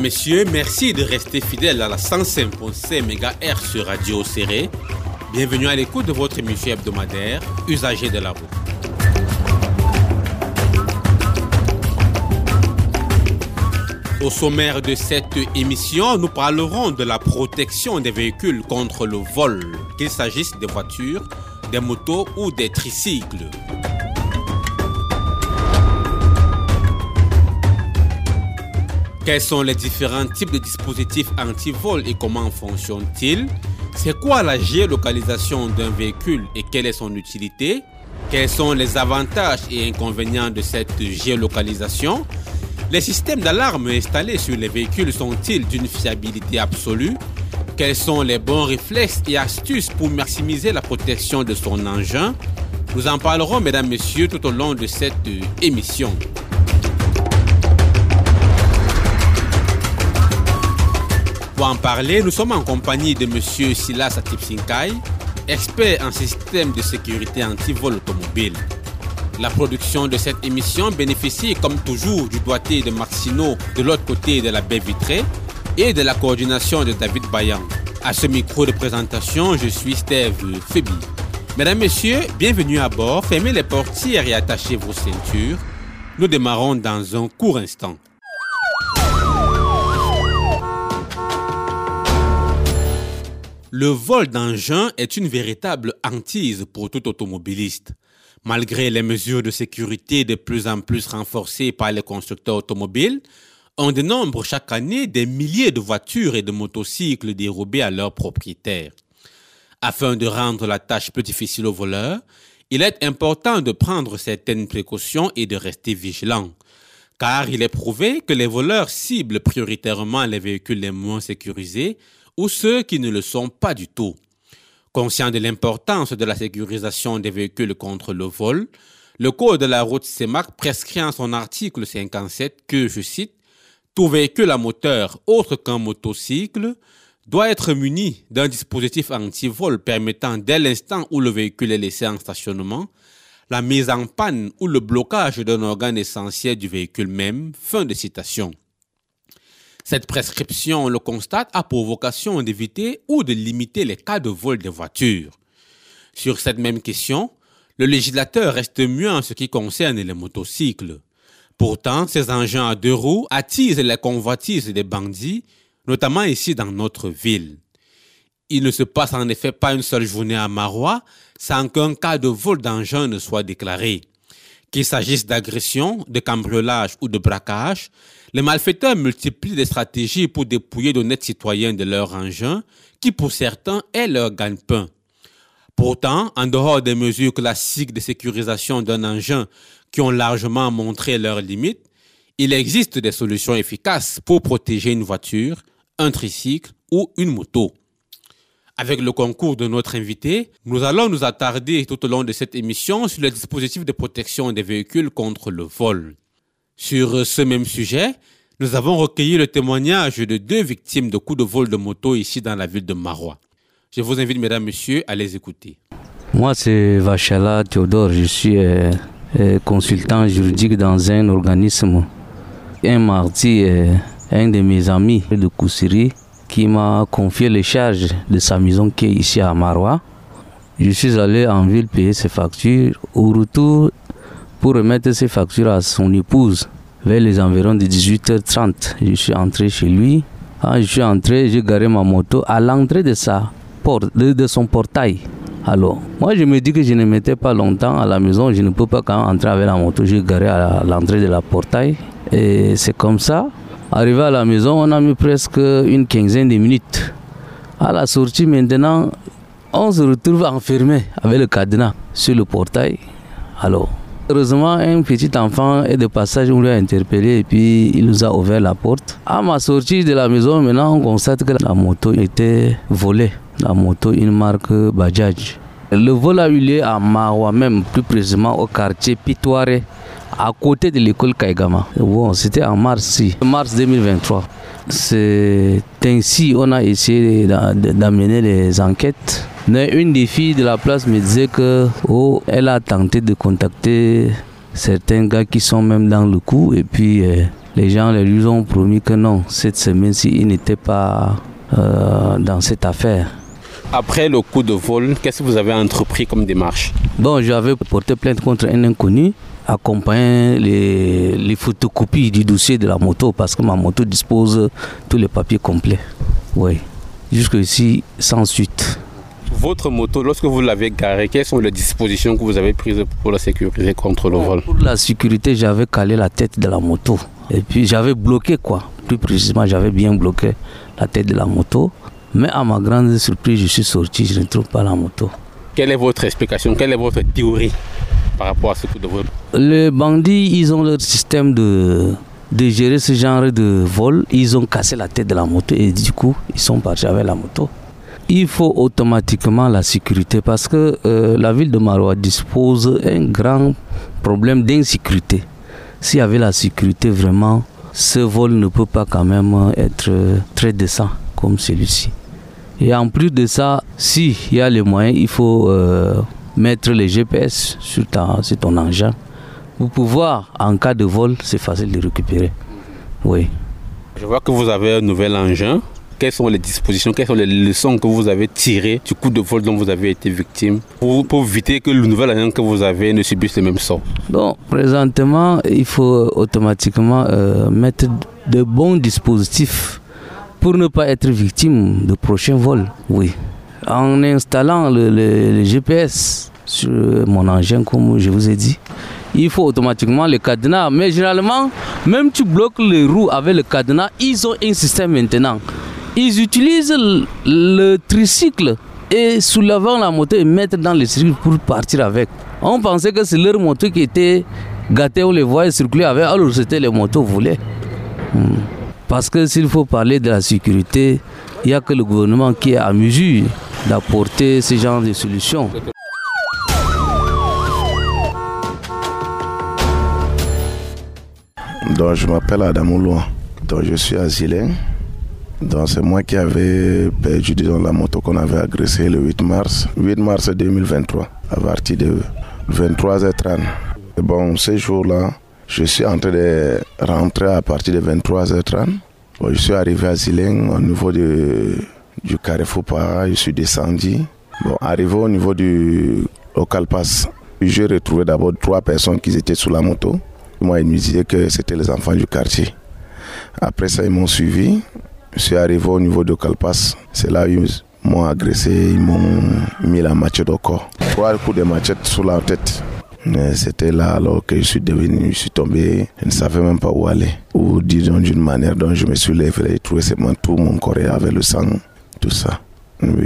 Messieurs, merci de rester fidèles à la 105.5 MHz sur Radio Serré. Bienvenue à l'écoute de votre émission hebdomadaire Usagers de la route. Au sommaire de cette émission, nous parlerons de la protection des véhicules contre le vol, qu'il s'agisse des voitures, des motos ou des tricycles. Quels sont les différents types de dispositifs anti-vol et comment fonctionnent-ils? C'est quoi la géolocalisation d'un véhicule et quelle est son utilité? Quels sont les avantages et inconvénients de cette géolocalisation? Les systèmes d'alarme installés sur les véhicules sont-ils d'une fiabilité absolue? Quels sont les bons réflexes et astuces pour maximiser la protection de son engin? Nous en parlerons, mesdames, messieurs, tout au long de cette émission. Pour en parler, nous sommes en compagnie de M. Silas Atipsinkai, expert en système de sécurité anti-vol automobile. La production de cette émission bénéficie comme toujours du doigté de Marcino de l'autre côté de la baie vitrée et de la coordination de David Bayan. À ce micro de présentation, je suis Steve Febi. Mesdames, Messieurs, bienvenue à bord. Fermez les portières et attachez vos ceintures. Nous démarrons dans un court instant. Le vol d'engins est une véritable hantise pour tout automobiliste. Malgré les mesures de sécurité de plus en plus renforcées par les constructeurs automobiles, on dénombre chaque année des milliers de voitures et de motocycles dérobés à leurs propriétaires. Afin de rendre la tâche plus difficile aux voleurs, il est important de prendre certaines précautions et de rester vigilant, car il est prouvé que les voleurs ciblent prioritairement les véhicules les moins sécurisés ou ceux qui ne le sont pas du tout. Conscient de l'importance de la sécurisation des véhicules contre le vol, le Code de la route CEMAC prescrit en son article 57 que, je cite, tout véhicule à moteur autre qu'un motocycle doit être muni d'un dispositif anti-vol permettant dès l'instant où le véhicule est laissé en stationnement la mise en panne ou le blocage d'un organe essentiel du véhicule même. Fin de citation. Cette prescription, on le constate, a pour vocation d'éviter ou de limiter les cas de vol des voitures. Sur cette même question, le législateur reste mieux en ce qui concerne les motocycles. Pourtant, ces engins à deux roues attisent les convoitises des bandits, notamment ici dans notre ville. Il ne se passe en effet pas une seule journée à Marois sans qu'un cas de vol d'engin ne soit déclaré. Qu'il s'agisse d'agression, de cambriolage ou de braquage, les malfaiteurs multiplient des stratégies pour dépouiller d'honnêtes citoyens de leurs engins, qui pour certains est leur gagne-pain. Pourtant, en dehors des mesures classiques de sécurisation d'un engin qui ont largement montré leurs limites, il existe des solutions efficaces pour protéger une voiture, un tricycle ou une moto. Avec le concours de notre invité, nous allons nous attarder tout au long de cette émission sur les dispositifs de protection des véhicules contre le vol. Sur ce même sujet, nous avons recueilli le témoignage de deux victimes de coups de vol de moto ici dans la ville de Marois. Je vous invite, mesdames, messieurs, à les écouter. Moi, c'est Vachala Théodore. Je suis euh, euh, consultant juridique dans un organisme. Un mardi, euh, un de mes amis de Koussiri qui m'a confié les charges de sa maison qui est ici à Marois. Je suis allé en ville payer ses factures. Au retour, pour remettre ses factures à son épouse vers les environs de 18h30. Je suis entré chez lui. Quand je suis entré, j'ai garé ma moto à l'entrée de sa porte, de, son portail. Alors, moi je me dis que je ne mettais pas longtemps à la maison, je ne peux pas quand entrer avec la moto, j'ai garé à l'entrée de la portail. Et c'est comme ça. Arrivé à la maison, on a mis presque une quinzaine de minutes. À la sortie maintenant, on se retrouve enfermé avec le cadenas sur le portail. Alors, Heureusement, un petit enfant est de passage, on l'a interpellé et puis il nous a ouvert la porte. À ma sortie de la maison, maintenant, on constate que la moto était volée. La moto, une marque Bajaj. Le vol a eu lieu à Mawa, même plus précisément au quartier Pitoiré, à côté de l'école Kaigama. Bon, c'était en mars, mars 2023. C'est ainsi qu'on a essayé d'amener les enquêtes une des filles de la place me disait que oh, elle a tenté de contacter certains gars qui sont même dans le coup et puis euh, Les gens lui ont promis que non, cette semaine-ci, il n'était pas euh, dans cette affaire. Après le coup de vol, qu'est-ce que vous avez entrepris comme démarche? Bon, j'avais porté plainte contre un inconnu, accompagnant les, les photocopies du dossier de la moto, parce que ma moto dispose tous les papiers complets. Oui. Jusqu'ici, sans suite. Votre moto, lorsque vous l'avez garée, quelles sont les dispositions que vous avez prises pour la sécuriser contre le vol? Pour la sécurité, j'avais calé la tête de la moto. Et puis j'avais bloqué quoi. Plus précisément, j'avais bien bloqué la tête de la moto. Mais à ma grande surprise, je suis sorti, je ne trouve pas la moto. Quelle est votre explication? Quelle est votre théorie? Par rapport à ce coup de vol Les bandits, ils ont leur système de, de gérer ce genre de vol. Ils ont cassé la tête de la moto et du coup, ils sont partis avec la moto. Il faut automatiquement la sécurité parce que euh, la ville de Maroua dispose d'un grand problème d'insécurité. S'il y avait la sécurité, vraiment, ce vol ne peut pas quand même être très décent comme celui-ci. Et en plus de ça, s'il y a les moyens, il faut euh, mettre les GPS sur, sur ton engin. Pour pouvoir, en cas de vol, c'est facile de récupérer. Oui. Je vois que vous avez un nouvel engin. Quelles sont les dispositions, quelles sont les leçons que vous avez tirées du coup de vol dont vous avez été victime pour, pour éviter que le nouvel engin que vous avez ne subisse le même sort? Donc, présentement, il faut automatiquement euh, mettre de bons dispositifs pour ne pas être victime de prochains vols. Oui. En installant le, le GPS sur mon engin, comme je vous ai dit, il faut automatiquement le cadenas. Mais généralement, même tu bloques les roues avec le cadenas, ils ont un système maintenant. Ils utilisent le, tricycle et soulevant la moto et mettre dans le circuit pour partir avec. On pensait que c'est leur moto qui était gâtée, on les voyait circuler avec, alors c'était les motos volées. Hmm. Parce que s'il faut parler de la sécurité, il n'y a que le gouvernement qui est à mesure d'apporter ce genre de solutions. Donc, je m'appelle Adam Ouloua. Donc, je suis asilé. Donc, c'est moi qui avais perdu la moto qu'on avait agressée le 8 mars, 8 mars 2023, à partir de 23h30. bon, ces jours-là, je suis en train de rentrer à partir de 23h30. Bon, je suis arrivé à Zileng au niveau de, du Carrefour Para, je suis descendu. Bon, arrivé au niveau du local pass, j'ai retrouvé d'abord trois personnes qui étaient sous la moto. Moi, ils me disaient que c'était les enfants du quartier. Après ça, ils m'ont suivi. Je suis arrivé au niveau de Calpas. C'est là où ils m'ont agressé, ils m'ont mis la machette au corps. Trois coups de machette sur la tête. C'était là alors que je suis devenu, je suis tombé, je ne savais même pas où aller. Ou disons d'une manière dont je me suis levé et trouvé seulement tout mon corps avec le sang, tout ça.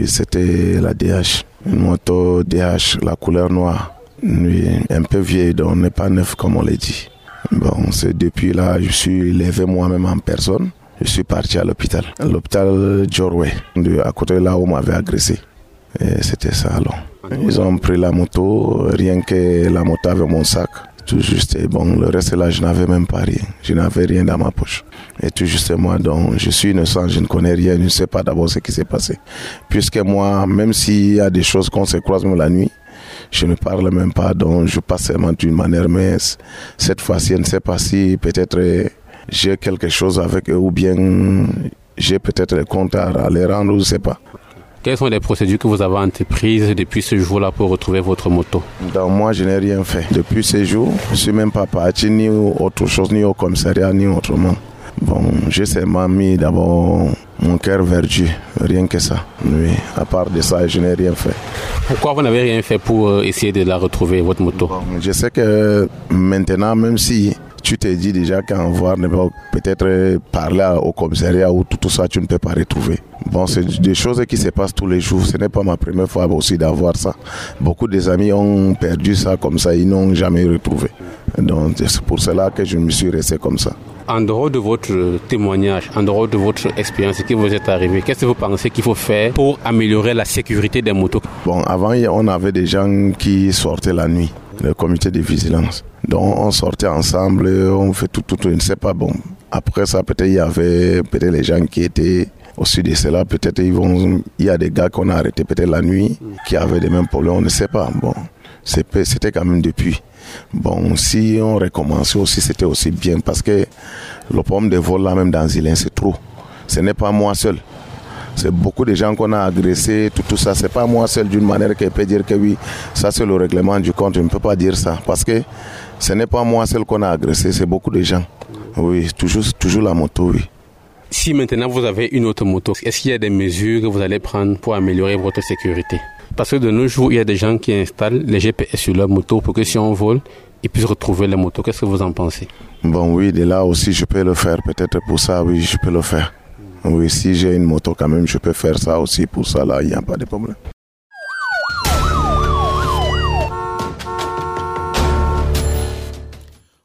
C'était la DH, une moto DH, la couleur noire. Un peu vieille, donc n'est pas neuf comme on l'a dit. Bon, c'est depuis là, je suis levé moi-même en personne. Je suis parti à l'hôpital, l'hôpital Jorway, à côté là où on m'avait agressé. Et c'était ça alors. Ils ont pris la moto, rien que la moto avait mon sac. Tout juste, et bon, le reste là, je n'avais même pas rien. Je n'avais rien dans ma poche. Et tout juste moi, donc, je suis innocent, je ne connais rien, je ne sais pas d'abord ce qui s'est passé. Puisque moi, même s'il y a des choses qu'on se croise la nuit, je ne parle même pas, donc je passe seulement d'une manière, mais cette fois-ci, je ne sais pas si peut-être j'ai quelque chose avec eux ou bien j'ai peut-être des comptes à les rendre, je ne sais pas. Quelles sont les procédures que vous avez entreprises depuis ce jour-là pour retrouver votre moto? Donc moi, je n'ai rien fait. Depuis ce jour, je ne suis même pas parti ni autre chose, ni au commissariat, ni autrement. Bon, j'ai seulement mis d'abord mon cœur vers Dieu, rien que ça. Oui, à part de ça, je n'ai rien fait. Pourquoi vous n'avez rien fait pour euh, essayer de la retrouver, votre moto? Je sais que maintenant, même si tu te dis déjà qu'en voir peut-être parler au commissariat ou tout, ça, tu ne peux pas retrouver. Bon, c'est des choses qui se passent tous les jours. Ce n'est pas ma première fois aussi d'avoir ça. Beaucoup des amis ont perdu ça comme ça, ils n'ont jamais retrouvé. Donc c'est pour cela que je me suis resté comme ça. En dehors de votre témoignage, en dehors de votre expérience qui vous est arrivé, qu'est-ce que vous pensez qu'il faut faire pour améliorer la sécurité des motos? Bon, avant, on avait des gens qui sortaient la nuit, le comité de vigilance. Donc on sortait ensemble, on fait tout, tout, tout, je ne sais pas. Bon, après ça, peut-être il y avait peut-être les gens qui étaient au sud de cela. Peut-être ils vont, il y a des gars qu'on a arrêtés peut-être la nuit qui avaient des mêmes problèmes, on ne sait pas. Bon, c'était quand même depuis. Bon, si on recommençait aussi, c'était aussi bien parce que Le problème des vols là même dans Zilin, c'est trop. Ce n'est pas moi seul. C'est beaucoup de gens qu'on a agressés, tout, tout ça. C'est pas moi seul d'une manière qui peut dire que oui, ça c'est le règlement du compte. Je ne peux pas dire ça parce que ce n'est pas moi seul qu'on a agressé, c'est beaucoup de gens. Oui, toujours, toujours la moto, oui. Si maintenant vous avez une autre moto, est-ce qu'il y a des mesures que vous allez prendre pour améliorer votre sécurité? Parce que de nos jours, il y a des gens qui installent les GPS sur leur moto pour que si on vole, ils puissent retrouver les motos. Qu'est-ce que vous en pensez? Bon, oui, de là aussi, je peux le faire. Peut-être pour ça, oui, je peux le faire. Oui, si j'ai une moto quand même, je peux faire ça aussi. Pour ça, là, il n'y a pas de problème.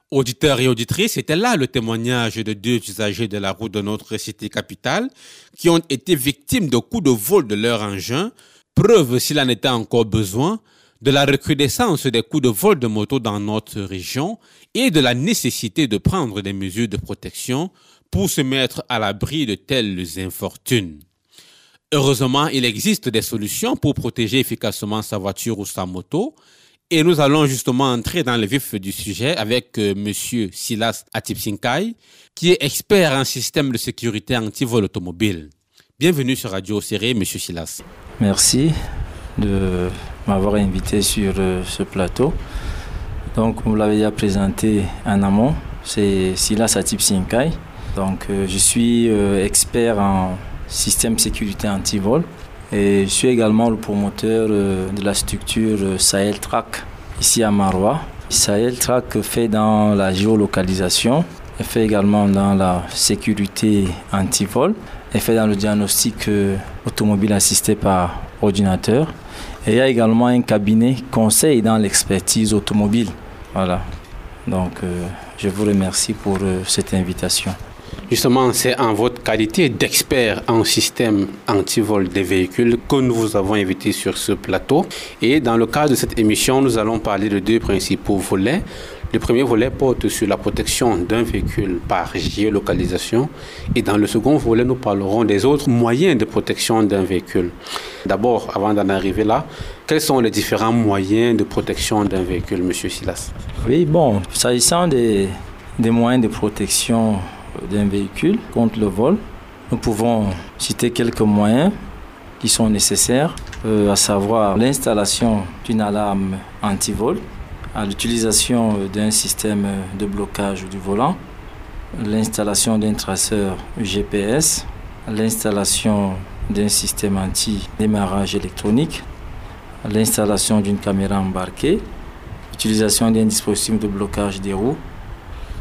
Auditeurs et auditrices, c'était là le témoignage de deux usagers de la route de notre cité capitale qui ont été victimes de coups de vol de leur engin, preuve s'il en était encore besoin de la recrudescence des coups de vol de moto dans notre région et de la nécessité de prendre des mesures de protection pour se mettre à l'abri de telles infortunes. Heureusement, il existe des solutions pour protéger efficacement sa voiture ou sa moto, et nous allons justement entrer dans le vif du sujet avec. Euh, Monsieur Silas Atipsinkai, qui est expert en système de sécurité anti-vol automobile. Bienvenue sur Radio Serré, Monsieur Silas. Merci de m'avoir invité sur euh, ce plateau. Donc, vous l'avez déjà présenté en amont, c'est Silas Atipsinkai. Donc, euh, je suis expert en système sécurité anti-vol. Et je suis également le promoteur euh, de la structure euh, Sahel Track ici à Marois. Sahel Track fait dans la géolocalisation, fait également dans la sécurité anti-vol, fait dans le diagnostic euh, automobile assisté par ordinateur. Et il y a également un cabinet conseil dans l'expertise automobile. Voilà. Donc, je vous remercie pour cette invitation. Justement, c'est en votre qualité d'expert en système anti-vol des véhicules que nous vous avons invité sur ce plateau. Et dans le cadre de cette émission, nous allons parler de deux principaux volets. Le premier volet porte sur la protection d'un véhicule par géolocalisation et dans le second volet, nous parlerons des autres moyens de protection d'un véhicule. D'abord, avant d'en arriver là, quels sont les différents moyens de protection d'un véhicule, Monsieur Silas? Oui, bon, s'agissant des, des moyens de protection d'un véhicule contre le vol. Nous pouvons citer quelques moyens qui sont nécessaires, euh, à savoir l'installation d'une alarme anti-vol, l'utilisation d'un système de blocage du volant, l'installation d'un traceur GPS, l'installation d'un système anti-démarrage électronique, l'installation d'une caméra embarquée, l'utilisation d'un dispositif de blocage des roues,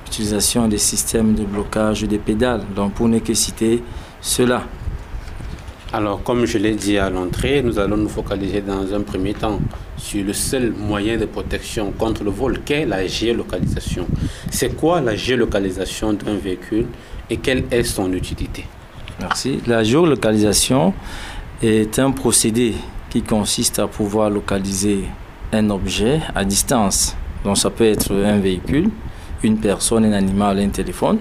utilisation des systèmes de blocage des pédales. Donc pour ne que citer cela. Alors comme je l'ai dit à l'entrée, nous allons nous focaliser dans un premier temps sur le seul moyen de protection contre le vol, qu'est la géolocalisation. C'est quoi la géolocalisation d'un véhicule et quelle est son utilité? Merci. La géolocalisation est un procédé qui consiste à pouvoir localiser un objet à distance. Donc ça peut être un véhicule, une personne, un animal, un téléphone,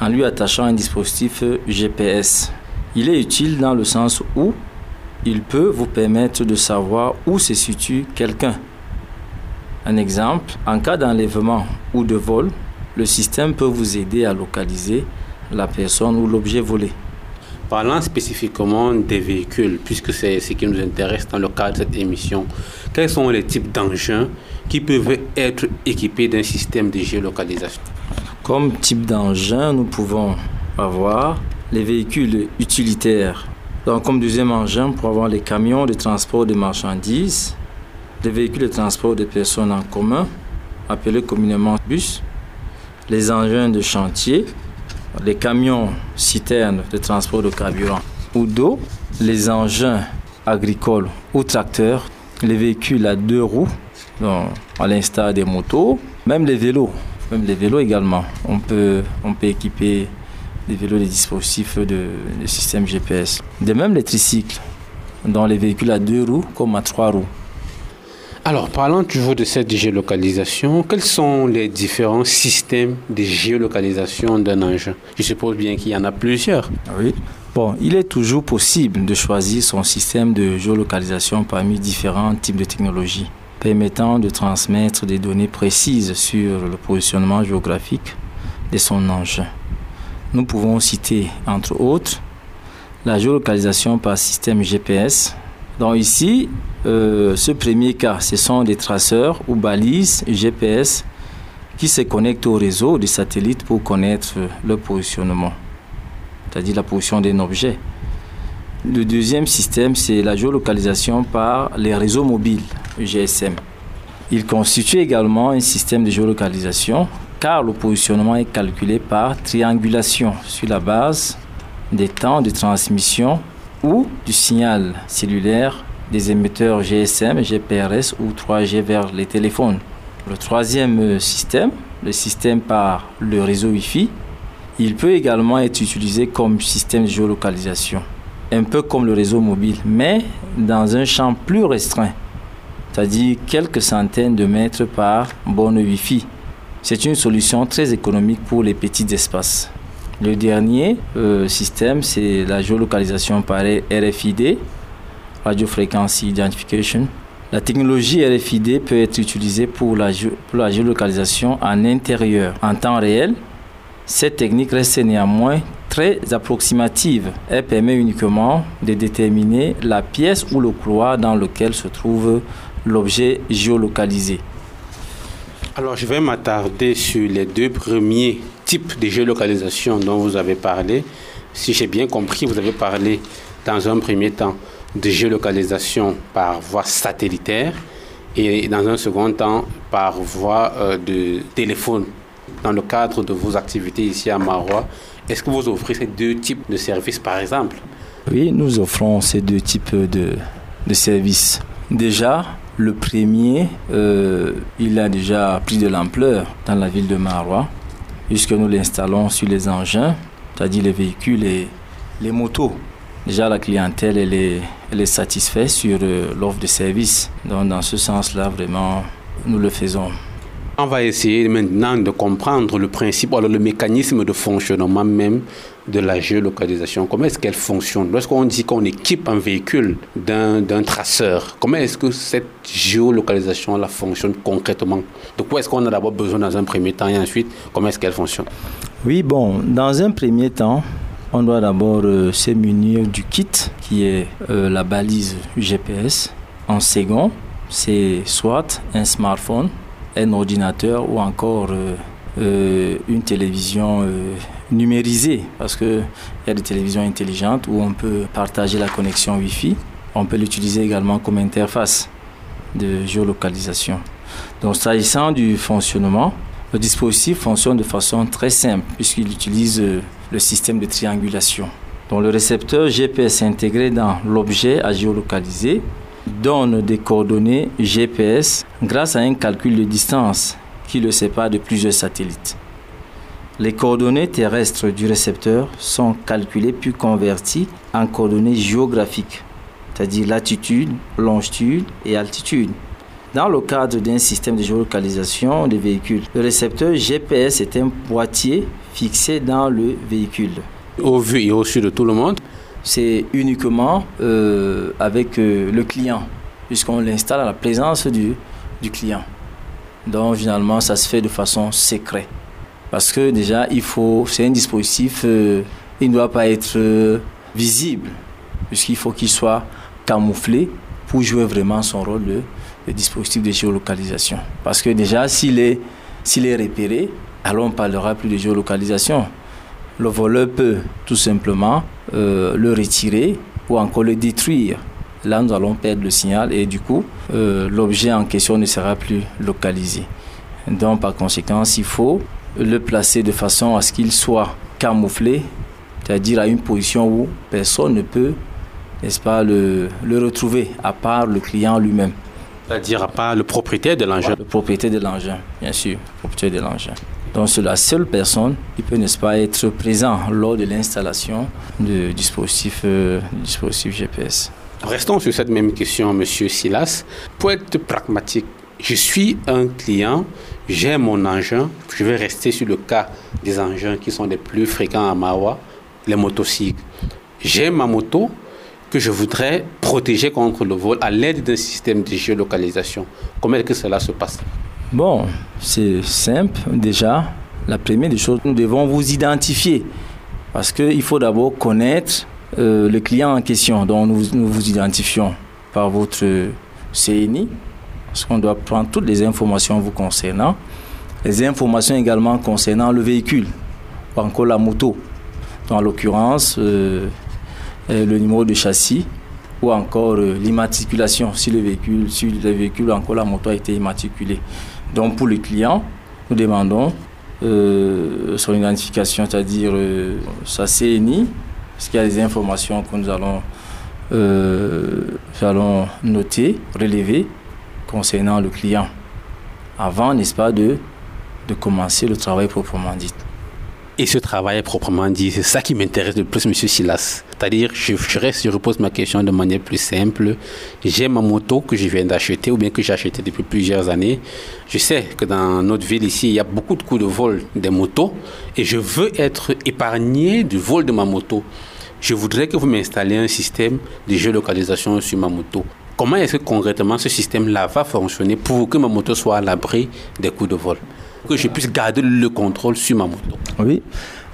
en lui attachant un dispositif GPS. Il est utile dans le sens où il peut vous permettre de savoir où se situe quelqu'un. Un exemple, en cas d'enlèvement ou de vol, le système peut vous aider à localiser la personne ou l'objet volé. Parlant spécifiquement des véhicules, puisque c'est ce qui nous intéresse dans le cadre de cette émission, quels sont les types d'engins qui peuvent être équipés d'un système de géolocalisation Comme type d'engin, nous pouvons avoir les véhicules utilitaires. Donc, comme deuxième engin, pour avoir les camions de transport de marchandises, les véhicules de transport de personnes en commun, appelés communément bus, les engins de chantier, les camions citernes de transport de carburant ou d'eau, les engins agricoles ou tracteurs, les véhicules à deux roues, à l'instar des motos, même les vélos, même les vélos également. On peut, on peut équiper les vélos des dispositifs de, de système GPS. De même les tricycles, dans les véhicules à deux roues comme à trois roues. Alors, parlons toujours de cette géolocalisation. Quels sont les différents systèmes de géolocalisation d'un engin? Je suppose bien qu'il y en a plusieurs. Oui. Bon, il est toujours possible de choisir son système de géolocalisation parmi différents types de technologies permettant de transmettre des données précises sur le positionnement géographique de son engin. nous pouvons citer entre autres la géolocalisation par système GPS. Donc ici, euh, ce premier cas, ce sont des traceurs ou balises GPS qui se connectent au réseau des satellites pour connaître le positionnement, c'est-à-dire la position d'un objet. Le deuxième système, c'est la géolocalisation par les réseaux mobiles GSM. Il constitue également un système de géolocalisation car le positionnement est calculé par triangulation sur la base des temps de transmission ou du signal cellulaire des émetteurs GSM, GPRS ou 3G vers les téléphones. Le troisième système, le système par le réseau Wi-Fi, il peut également être utilisé comme système de géolocalisation, un peu comme le réseau mobile, mais dans un champ plus restreint, c'est-à-dire quelques centaines de mètres par borne Wi-Fi. C'est une solution très économique pour les petits espaces. Le dernier euh, système, c'est la géolocalisation par RFID, Radio Frequency Identification. La technologie RFID peut être utilisée pour la, pour la géolocalisation en intérieur en temps réel. Cette technique reste néanmoins très approximative. Elle permet uniquement de déterminer la pièce ou le couloir dans lequel se trouve l'objet géolocalisé. Alors, je vais m'attarder sur les deux premiers types de géolocalisation dont vous avez parlé. Si j'ai bien compris, vous avez parlé dans un premier temps de géolocalisation par voie satellitaire et dans un second temps par voie euh, de téléphone. Dans le cadre de vos activités ici à Marois, est-ce que vous offrez ces deux types de services par exemple Oui, nous offrons ces deux types de, de services. Déjà, le premier, euh, il a déjà pris de l'ampleur dans la ville de Marois, puisque nous l'installons sur les engins, c'est-à-dire les véhicules et les motos. Déjà, la clientèle, elle est, est satisfaite sur euh, l'offre de service. Donc, dans ce sens-là, vraiment, nous le faisons. On va essayer maintenant de comprendre le principe, alors le mécanisme de fonctionnement même de la géolocalisation. Comment est-ce qu'elle fonctionne? Lorsqu'on dit qu'on équipe un véhicule d'un traceur, comment est-ce que cette géolocalisation-là fonctionne concrètement? De quoi est-ce qu'on a d'abord besoin dans un premier temps et ensuite, comment est-ce qu'elle fonctionne? Oui, bon, dans un premier temps, on doit d'abord euh, se munir du kit qui est euh, la balise GPS. En second, c'est soit un smartphone un ordinateur ou encore euh, euh, une télévision euh, numérisée, parce qu'il y a des télévisions intelligentes où on peut partager la connexion Wi-Fi. On peut l'utiliser également comme interface de géolocalisation. Donc, s'agissant du fonctionnement, le dispositif fonctionne de façon très simple puisqu'il utilise le système de triangulation. Donc, le récepteur GPS intégré dans l'objet à géolocaliser donne des coordonnées GPS grâce à un calcul de distance qui le sépare de plusieurs satellites. Les coordonnées terrestres du récepteur sont calculées puis converties en coordonnées géographiques, c'est-à-dire latitude, longitude et altitude. Dans le cadre d'un système de géolocalisation des véhicules, le récepteur GPS est un boîtier fixé dans le véhicule. Au vu et au su de tout le monde, c'est uniquement euh, avec euh, le client, puisqu'on l'installe à la présence du, du client. Donc finalement, ça se fait de façon secrète. Parce que déjà, il faut, c'est un dispositif, euh, il ne doit pas être visible, puisqu'il faut qu'il soit camouflé pour jouer vraiment son rôle de, dispositif de géolocalisation. Parce que déjà, s'il est, s'il est repéré, alors on ne parlera plus de géolocalisation. Le voleur peut tout simplement euh, le retirer ou encore le détruire. Là, nous allons perdre le signal et du coup, euh, l'objet en question ne sera plus localisé. Donc, par conséquent, il faut le placer de façon à ce qu'il soit camouflé, c'est-à-dire à une position où personne ne peut, n'est-ce pas, le, le retrouver, à part le client lui-même. C'est-à-dire à part le propriétaire de l'engin. Le propriétaire de l'engin, bien sûr, le propriétaire de l'engin. Donc c'est la seule personne qui peut, n'est-ce pas, être présent lors de l'installation du dispositif, euh, dispositif GPS. Restons sur cette même question, Monsieur Silas. Pour être pragmatique, je suis un client, j'ai mon engin, je vais rester sur le cas des engins qui sont les plus fréquents à Mawa, les motocycles. J'ai ma moto que je voudrais protéger contre le vol à l'aide d'un système de géolocalisation. Comment est-ce que cela se passe? Bon, c'est simple. Déjà. La première des choses, nous devons vous identifier. Parce qu'il faut d'abord connaître euh, le client en question. Dont nous, vous identifions par votre CNI, parce qu'on doit prendre toutes les informations vous concernant, les informations également concernant le véhicule, ou encore la moto, en l'occurrence euh, euh, le numéro de châssis ou encore l'immatriculation. Si le véhicule, si le véhicule ou encore la moto a été immatriculé. Donc pour le client, nous demandons son identification, c'est-à-dire sa CNI, parce qu'il y a des informations que nous allons, allons noter, relever concernant le client, avant, n'est-ce pas, de, de commencer le travail proprement dit. Et ce travail proprement dit, c'est ça qui m'intéresse le plus, Monsieur Silas. C'est-à-dire, je, repose ma question de manière plus simple. J'ai ma moto que je viens d'acheter ou bien que j'ai acheté depuis plusieurs années. Je sais que dans notre ville ici, il y a beaucoup de coups de vol des motos et je veux être épargné du vol de ma moto. Je voudrais que vous m'installiez un système de géolocalisation sur ma moto. Comment est-ce que concrètement ce système-là va fonctionner pour que ma moto soit à l'abri des coups de vol? Que je puisse garder le contrôle sur ma moto. Oui.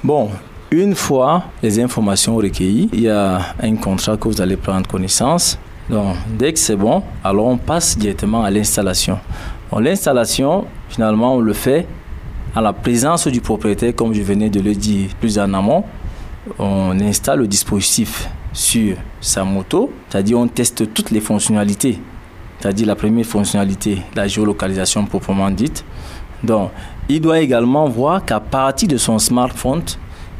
Bon, une fois les informations recueillies, il y a un contrat que vous allez prendre connaissance. Donc, dès que c'est bon, alors on passe directement à l'installation. L'installation, finalement, on le fait à la présence du propriétaire, comme je venais de le dire plus en amont. On installe le dispositif sur sa moto, c'est-à-dire on teste toutes les fonctionnalités, c'est-à-dire la première fonctionnalité, la géolocalisation proprement dite. Donc, il doit également voir qu'à partir de son smartphone,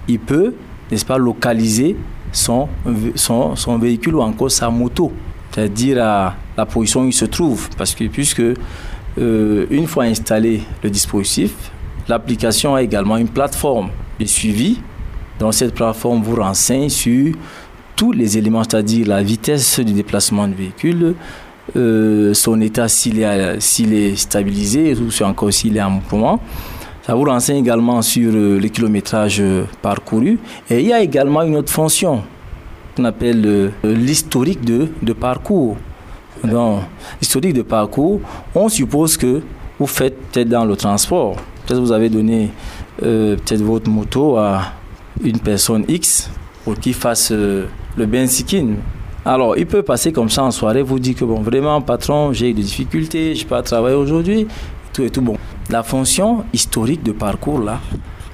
il peut, n'est-ce pas, localiser son, son, son, véhicule ou encore sa moto, c'est-à-dire à la position où il se trouve. Parce que puisque euh, une fois installé le dispositif, l'application a également une plateforme de suivi. Dans cette plateforme vous renseigne sur tous les éléments, c'est-à-dire la vitesse du déplacement du véhicule, euh, son état s'il est, est stabilisé ou encore s'il est en mouvement. Ça vous renseigne également sur euh, le kilométrage euh, parcouru. Et il y a également une autre fonction qu'on appelle l'historique de, de parcours. Donc, l'historique de parcours, on suppose que vous faites peut-être dans le transport. Peut-être vous avez donné peut-être votre moto à une personne X pour qu'il fasse le bensikin. Alors, il peut passer comme ça en soirée, vous dire que bon, vraiment, patron, j'ai des difficultés, je peux pas travailler aujourd'hui, tout et tout. Bon, la fonction historique de parcours là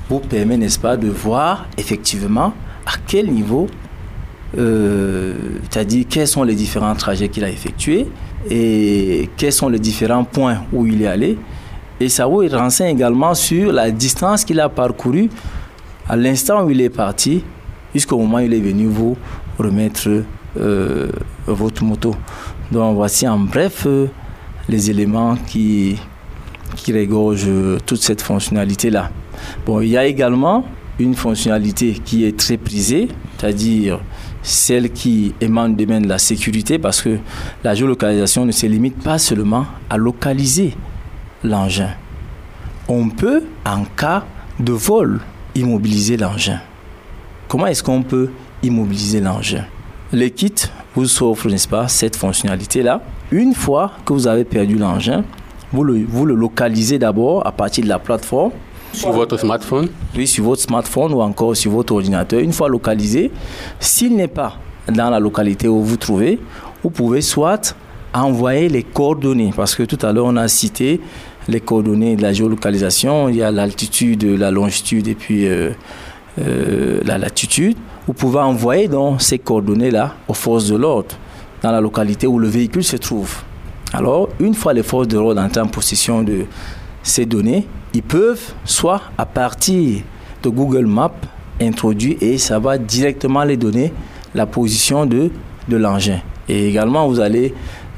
vous permet, n'est-ce pas, de voir effectivement à quel niveau, euh, c'est-à-dire quels sont les différents trajets qu'il a effectués et quels sont les différents points où il est allé. Et ça vous renseigne également sur la distance qu'il a parcourue à l'instant où il est parti jusqu'au moment où il est venu vous remettre euh, votre moto. Donc voici en bref euh, les éléments qui, qui régorgent toute cette fonctionnalité-là. Bon, il y a également une fonctionnalité qui est très prisée, c'est-à-dire celle qui émane du domaine de la sécurité, parce que la géolocalisation ne se limite pas seulement à localiser l'engin. On peut, en cas de vol, immobiliser l'engin. Comment est-ce qu'on peut immobiliser l'engin? Les kits vous offrent, n'est-ce pas, cette fonctionnalité-là. Une fois que vous avez perdu l'engin, vous le, vous le localisez d'abord à partir de la plateforme. Sur votre smartphone Oui, sur votre smartphone ou encore sur votre ordinateur. Une fois localisé, s'il n'est pas dans la localité où vous trouvez, vous pouvez soit envoyer les coordonnées, parce que tout à l'heure on a cité les coordonnées de la géolocalisation, il y a l'altitude, la longitude et puis euh, euh, la latitude, vous pouvez envoyer donc ces coordonnées-là aux forces de l'ordre dans la localité où le véhicule se trouve. Alors, une fois les forces de l'ordre en possession de ces données, ils peuvent soit à partir de Google Maps introduire et ça va directement les donner la position de, de l'engin. Et également, vous allez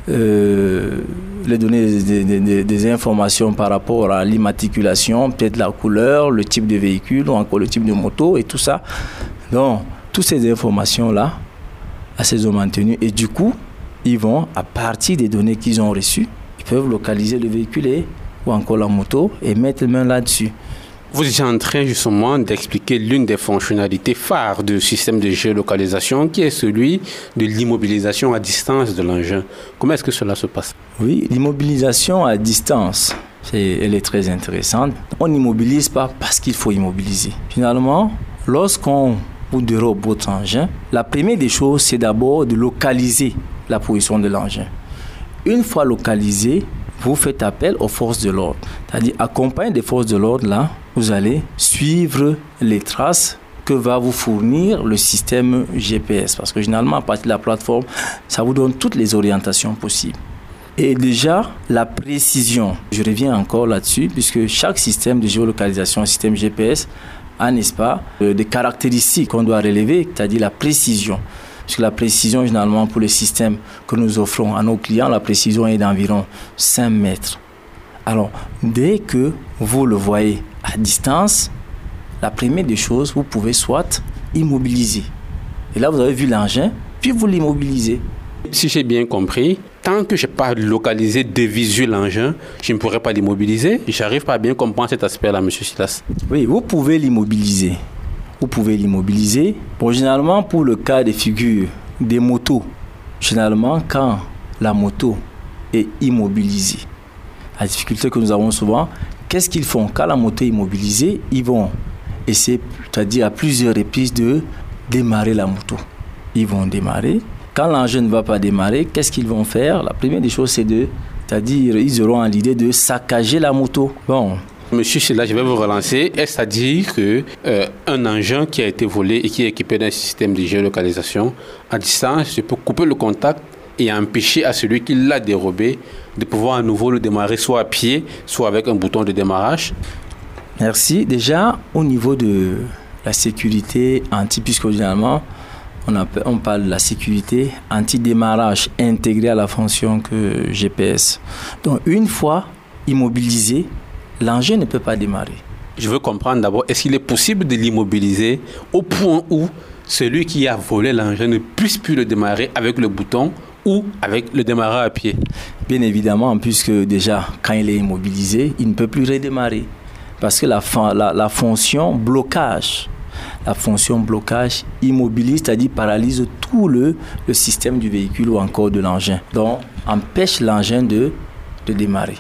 euh, les donner des, des, informations par rapport à l'immatriculation, peut-être la couleur, le type de véhicule ou encore le type de moto et tout ça. Donc, toutes ces informations-là, à ces ont maintenues. Et du coup, ils vont, à partir des données qu'ils ont reçues, ils peuvent localiser le véhicule et, ou encore la moto et mettre les main là-dessus. Vous êtes en train justement d'expliquer l'une des fonctionnalités phares du système de géolocalisation qui est celui de l'immobilisation à distance de l'engin. Comment est-ce que cela se passe? Oui, l'immobilisation à distance, elle est très intéressante. On n'immobilise pas parce qu'il faut immobiliser. Finalement, lorsqu'on ou dérobe votre engin, la première des choses, c'est d'abord de localiser la position de l'engin. Une fois localisé, vous faites appel aux forces de l'ordre. C'est-à-dire, accompagné des forces de l'ordre, là, vous allez suivre les traces que va vous fournir le système GPS. Parce que généralement, à partir de la plateforme, ça vous donne toutes les orientations possibles. Et déjà, la précision, je reviens encore là-dessus, puisque chaque système de géolocalisation, système GPS, a, n'est-ce pas, euh, des caractéristiques qu'on doit relever, c'est-à-dire la précision. Parce que la précision, généralement, pour les systèmes que nous offrons à nos clients, la précision est d'environ 5 mètres. Alors, dès que vous le voyez à distance, la première des choses, vous pouvez soit immobiliser. Et là, vous avez vu l'engin, puis vous l'immobilisez. Si j'ai bien compris, tant que je n'ai pas localisé, dévisué l'engin, je ne pourrais pas l'immobiliser. Je n'arrive pas à bien comprendre cet aspect-là, M. Silas. Oui, vous pouvez l'immobiliser. Vous pouvez l'immobiliser. Bon, généralement, pour le cas des figures des motos, généralement, quand la moto est immobilisée, la difficulté que nous avons souvent, qu'est-ce qu'ils font? Quand la moto est immobilisée, ils vont essayer, c'est-à-dire à plusieurs reprises, de démarrer la moto. Ils vont démarrer. Quand l'engin ne va pas démarrer, qu'est-ce qu'ils vont faire? La première des choses, c'est de, c'est-à-dire, ils auront l'idée de saccager la moto. Bon, Monsieur là, je vais vous relancer. Est-ce à dire que euh, un engin qui a été volé et qui est équipé d'un système de géolocalisation à distance, je peux couper le contact et empêcher à celui qui l'a dérobé de pouvoir à nouveau le démarrer soit à pied, soit avec un bouton de démarrage? Merci. Déjà, au niveau de la sécurité anti, puisque généralement, on, on parle de la sécurité anti-démarrage intégrée à la fonction que GPS. Donc, une fois immobilisé, l'engin ne peut pas démarrer. Je veux comprendre d'abord, est-ce qu'il est possible de l'immobiliser au point où celui qui a volé l'engin ne puisse plus le démarrer avec le bouton ou avec le démarreur à pied? Bien évidemment, puisque déjà, quand il est immobilisé, il ne peut plus redémarrer. Parce que la, la, la fonction blocage, la fonction blocage immobilise, c'est-à-dire paralyse tout le, le système du véhicule ou encore de l'engin. Donc, empêche l'engin de, de démarrer.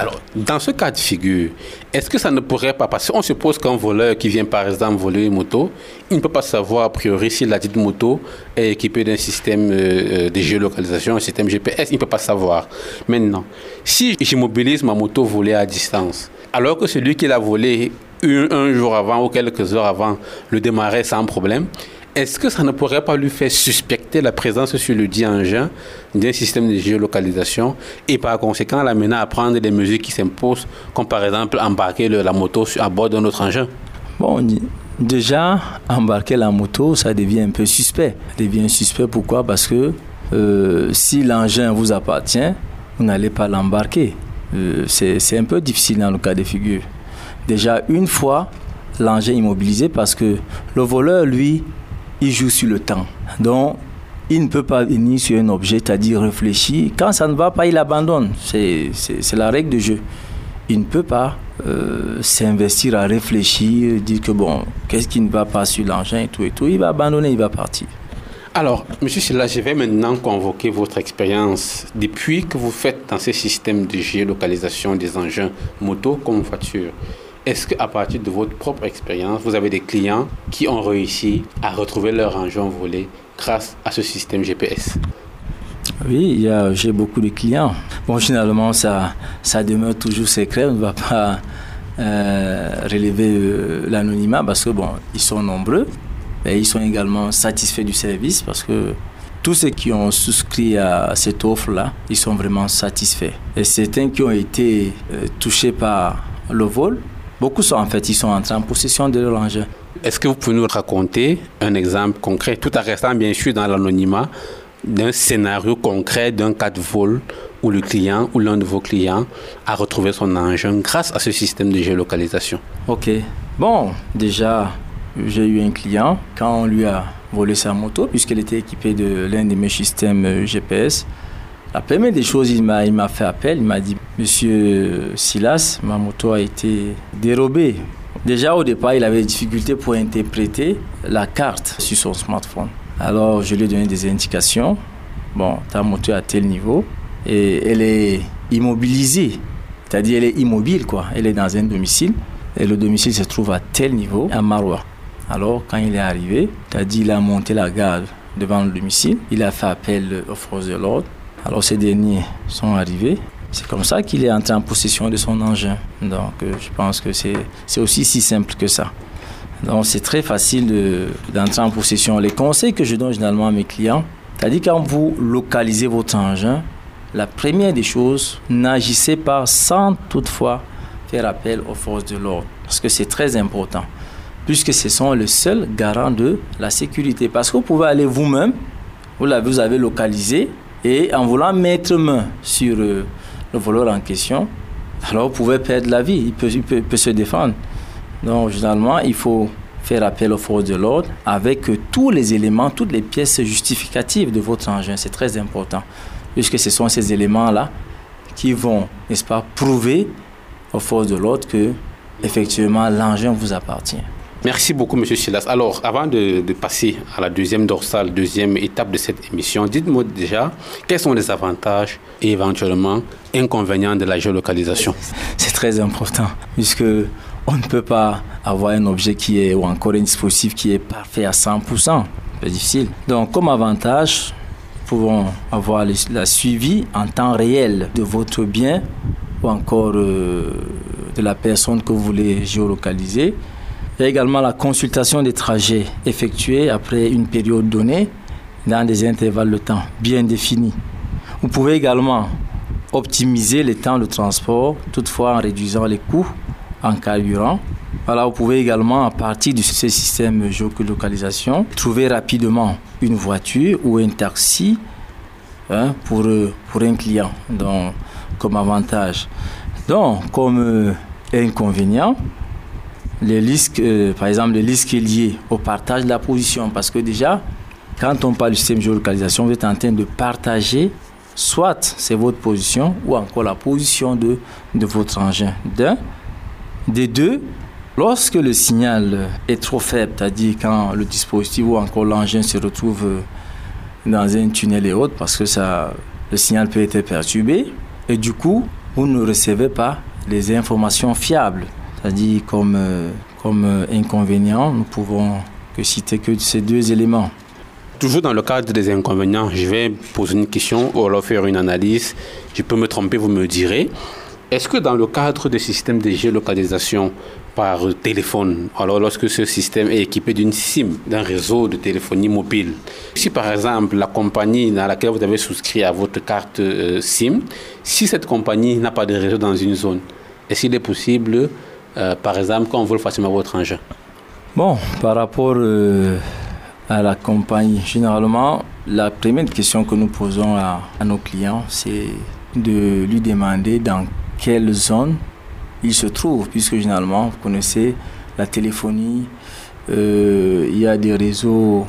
Alors, dans ce cas de figure, est-ce que ça ne pourrait pas passer? On suppose qu'un voleur qui vient par exemple voler une moto, il ne peut pas savoir a priori si la dite moto est équipée d'un système euh, de géolocalisation, un système GPS, il ne peut pas savoir. Maintenant, si j'immobilise ma moto volée à distance, alors que celui qui l'a volé un, jour avant ou quelques heures avant le démarrait sans problème, est-ce que ça ne pourrait pas lui faire suspecter la présence sur le dit engin d'un système de géolocalisation et par conséquent l'amener à prendre des mesures qui s'imposent, comme par exemple embarquer la moto à bord d'un autre engin? Bon, déjà, embarquer la moto, ça devient un peu suspect. Ça devient suspect pourquoi? Parce que euh, si l'engin vous appartient, vous n'allez pas l'embarquer. Euh, c'est un peu difficile dans le cas de figure. Déjà, une fois l'engin immobilisé, parce que le voleur, lui, il joue sur le temps. Donc, il ne peut pas venir sur un objet, c'est-à-dire réfléchir. Quand ça ne va pas, il abandonne. C'est la règle du jeu. Il ne peut pas euh, s'investir à réfléchir, dire que bon, qu'est-ce qui ne va pas sur l'engin et tout et tout. Il va abandonner, il va partir. Alors, Monsieur Silla, je vais maintenant convoquer votre expérience depuis que vous faites dans ces systèmes de géolocalisation des engins moto comme voiture. Est-ce qu'à partir de votre propre expérience, vous avez des clients qui ont réussi à retrouver leur engin volé grâce à ce système GPS Oui, j'ai beaucoup de clients. Bon, finalement, ça, ça demeure toujours secret. On ne va pas euh, relever euh, l'anonymat parce que, bon, ils sont nombreux. Et ils sont également satisfaits du service parce que tous ceux qui ont souscrit à cette offre-là, ils sont vraiment satisfaits. Et certains qui ont été euh, touchés par le vol, Beaucoup sont en fait, ils sont entrés en possession de leur engin. Est-ce que vous pouvez nous raconter un exemple concret, tout en restant bien sûr dans l'anonymat, d'un scénario concret d'un cas de vol où le client ou l'un de vos clients a retrouvé son engin grâce à ce système de géolocalisation? Ok. Bon, déjà, j'ai eu un client, quand on lui a volé sa moto, puisqu'elle était équipée de l'un de mes systèmes euh, GPS, la première des choses, il m'a, il fait appel, il m'a dit, Monsieur Silas, ma moto a été dérobée. Déjà au départ, il avait des difficultés pour interpréter la carte sur son smartphone. Alors je lui ai donné des indications. Bon, ta moto est à tel niveau et elle est immobilisée. C'est-à-dire elle est immobile quoi. Elle est dans un domicile et le domicile se trouve à tel niveau à Maroua. Alors, quand il est arrivé, dit il a monté la garde devant le domicile. Il a fait appel aux forces de l'ordre. Alors, ces derniers sont arrivés. C'est comme ça qu'il est entré en possession de son engin. Donc, euh, je pense que c'est aussi si simple que ça. Donc, c'est très facile d'entrer en possession. Les conseils que je donne généralement à mes clients, c'est-à-dire quand vous localisez votre engin, la première des choses, n'agissez pas sans toutefois faire appel aux forces de l'ordre. Parce que c'est très important. Puisque ce sont les seuls garants de la sécurité. Parce que vous pouvez aller vous-même, vous, vous avez localisé, et en voulant mettre main sur euh, le voleur en question, alors vous pouvez perdre la vie. Il peut, il peut, se défendre. Donc, généralement, il faut faire appel aux forces de l'ordre avec euh, tous les éléments, toutes les pièces justificatives de votre engin. C'est très important. Puisque ce sont ces éléments-là qui vont, n'est-ce pas, prouver aux forces de l'ordre que effectivement l'engin vous appartient. Merci beaucoup, M. Silas. Alors, avant de, passer à la deuxième dorsale, deuxième étape de cette émission, dites-moi déjà quels sont les avantages et éventuellement inconvénients de la géolocalisation? C'est très important, puisque on ne peut pas avoir un objet qui est, ou encore un dispositif qui est parfait à 100%. C'est difficile. Donc, comme avantage, pouvons avoir la suivi en temps réel de votre bien ou encore euh, de la personne que vous voulez géolocaliser. Il y a également la consultation des trajets effectués après une période donnée dans des intervalles de temps bien définis. Vous pouvez également optimiser les temps de transport, toutefois en réduisant les coûts en carburant. Voilà, vous pouvez également, à partir de ce système géolocalisation, trouver rapidement une voiture ou un taxi hein, pour, pour un client. Donc, comme avantage. Donc, comme euh, inconvénient, les risques, euh, par exemple, les risques liés au partage de la position. Parce que déjà, quand on parle du système de géolocalisation, vous êtes en train de partager soit c'est votre position ou encore la position de, de votre engin. D'un. Des deux, lorsque le signal est trop faible, c'est-à-dire quand le dispositif ou encore l'engin se retrouve euh, dans un tunnel et autres, parce que ça, le signal peut être perturbé, et du coup, vous ne recevez pas les informations fiables. C'est-à-dire comme, euh, comme euh, inconvénient, nous pouvons que citer que ces deux éléments. Toujours dans le cadre des inconvénients, je vais poser une question ou alors faire une analyse. Je peux me tromper, vous me direz. Est-ce que dans le cadre des systèmes de géolocalisation par téléphone, alors lorsque ce système est équipé d'une SIM, d'un réseau de téléphonie mobile, si par exemple la compagnie dans laquelle vous avez souscrit à votre carte euh, SIM, si cette compagnie n'a pas de réseau dans une zone, est-ce qu'il est possible, euh, par exemple, qu'on vole facilement votre engin Bon, par rapport euh, à la compagnie, généralement, la première question que nous posons à, à nos clients, c'est de lui demander dans quelle zone il se trouve, puisque généralement, vous connaissez la téléphonie, euh, il y a des réseaux,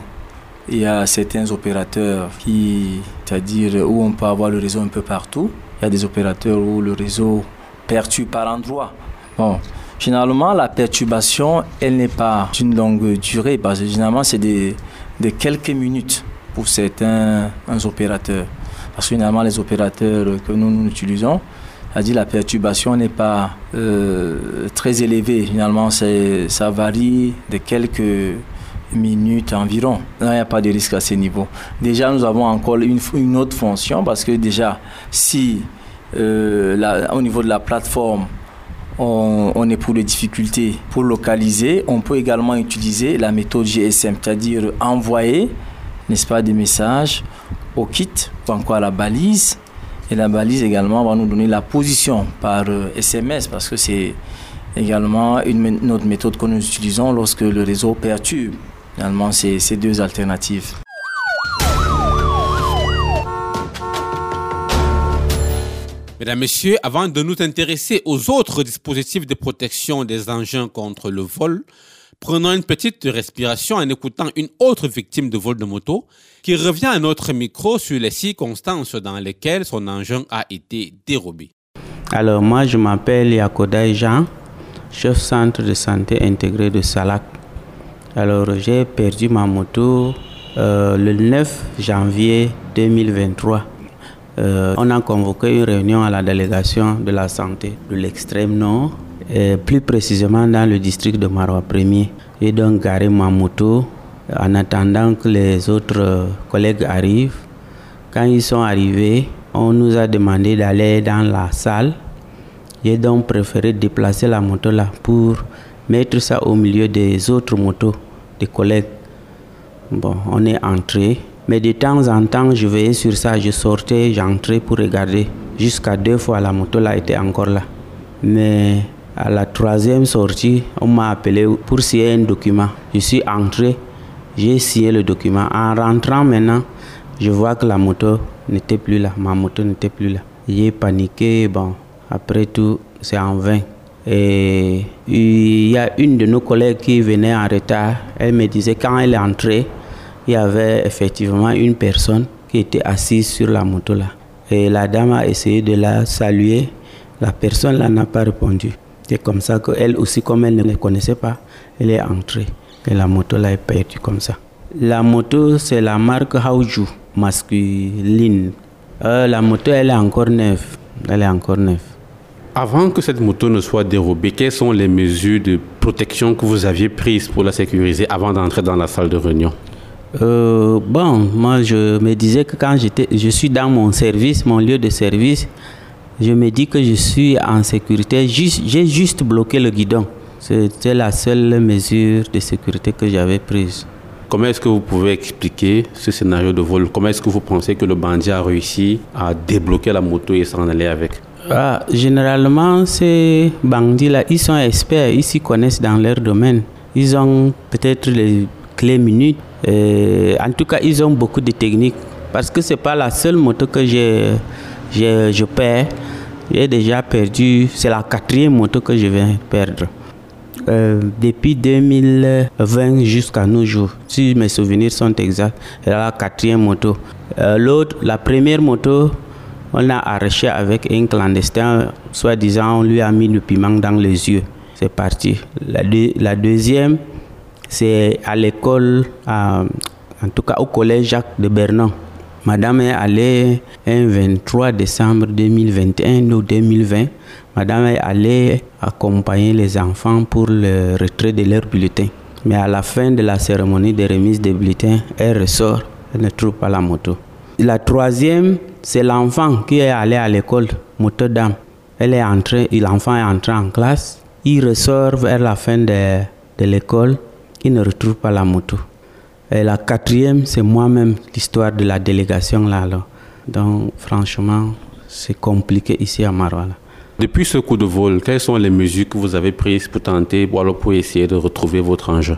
il y a certains opérateurs qui, c'est-à-dire où on peut avoir le réseau un peu partout. Il y a des opérateurs où le réseau perturbe par endroit. Bon, généralement, la perturbation, elle n'est pas d'une longue durée, parce que généralement, c'est de, quelques minutes pour certains opérateurs. Parce que généralement, les opérateurs que nous, utilisons, la perturbation n'est pas euh, très élevée. Finalement, ça varie de quelques minutes environ. il n'y a pas de risque à ce niveau. Déjà, nous avons encore une, une autre fonction parce que déjà, si euh, au niveau de la plateforme, on, on, est pour des difficultés pour localiser, on peut également utiliser la méthode GSM, c'est-à-dire envoyer, n'est-ce pas, des messages au kit ou encore la balise et la balise également va nous donner la position par SMS euh, parce que c'est également une, autre méthode que nous utilisons lorsque le réseau perturbe. Finalement, c'est ces deux alternatives. Mesdames, Messieurs, avant de nous intéresser aux autres dispositifs de protection des engins contre le vol, prenons une petite respiration en écoutant une autre victime de vol de moto qui revient à notre micro sur les circonstances dans lesquelles son engin a été dérobé. Alors moi je m'appelle Yakoda Jean, chef centre de santé intégré de Salak. Alors j'ai perdu ma moto euh, le 9 janvier 2023. Euh, on a convoqué une réunion à la délégation de la santé de l'extrême nord, et plus précisément dans le district de Marois 1er. J'ai donc garé ma moto en attendant que les autres collègues arrivent. Quand ils sont arrivés, on nous a demandé d'aller dans la salle. J'ai donc préféré déplacer la moto là pour mettre ça au milieu des autres motos, des collègues. Bon, on est entré. Mais de temps en temps, je veillais sur ça, je sortais, j'entrais pour regarder. Jusqu'à deux fois, la moto là était encore là. Mais à la troisième sortie, on m'a appelé pour signer un document. Je suis entré, j'ai signé le document. En rentrant maintenant, je vois que la moto n'était plus là, ma moto n'était plus là. J'ai paniqué, bon, après tout, c'est en vain. Et il y a une de nos collègues qui venait en retard. Elle me disait quand elle est entrée, il y avait effectivement une personne qui était assise sur la moto là. Et la dame a essayé de la saluer. La personne là n'a pas répondu. C'est comme ça qu'elle aussi, comme elle ne le connaissait pas, elle est entrée. Et la moto là est perdue comme ça. La moto, c'est la marque Haoju masculine. Euh, la moto, elle est encore neuve. Elle est encore neuve. Avant que cette moto ne soit dérobée, quelles sont les mesures de protection que vous aviez prises pour la sécuriser avant d'entrer dans la salle de réunion? Euh, Bon, moi je me disais que quand j'étais, je suis dans mon service, mon lieu de service, je me dis que je suis en sécurité. J'ai juste bloqué le guidon. C'était la seule mesure de sécurité que j'avais prise. Comment est-ce que vous pouvez expliquer ce scénario de vol? Comment est-ce que vous pensez que le bandit a réussi à débloquer la moto et s'en aller avec? Ah, Généralement, ces bandits-là, ils sont experts, ils s'y connaissent dans leur domaine. Ils ont peut-être les clés minutes. en tout cas, ils ont beaucoup de techniques. Parce que ce n'est pas la seule moto que je, je perds. J'ai déjà perdu, c'est la quatrième moto que je viens perdre. Euh, depuis 2020 jusqu'à nos jours, si mes souvenirs sont exacts, c'est la quatrième moto. Euh, l'autre, la première moto, on l'a arraché avec un clandestin, soi-disant on lui a mis le piment dans les yeux. C'est parti. La deuxième, c'est à l'école, en tout cas au collège Jacques de Bernon. Madame est allée un 23 décembre 2021 ou 2020 Madame est allée accompagner les enfants pour le retrait de leur bulletin. Mais à la fin de la cérémonie de remise des bulletins, elle ressort, elle ne trouve pas la moto. La troisième, c'est l'enfant qui est allé à l'école, moto dame. Elle est entrée, l'enfant est entré en classe. Il ressort vers la fin de l'école, il ne retrouve pas la moto. Et la quatrième, c'est moi-même, l'histoire de la délégation là. Donc, franchement, c'est compliqué ici à Marois. Depuis ce coup de vol, quelles sont les mesures que vous avez prises pour tenter ou alors pour essayer de retrouver votre enjeu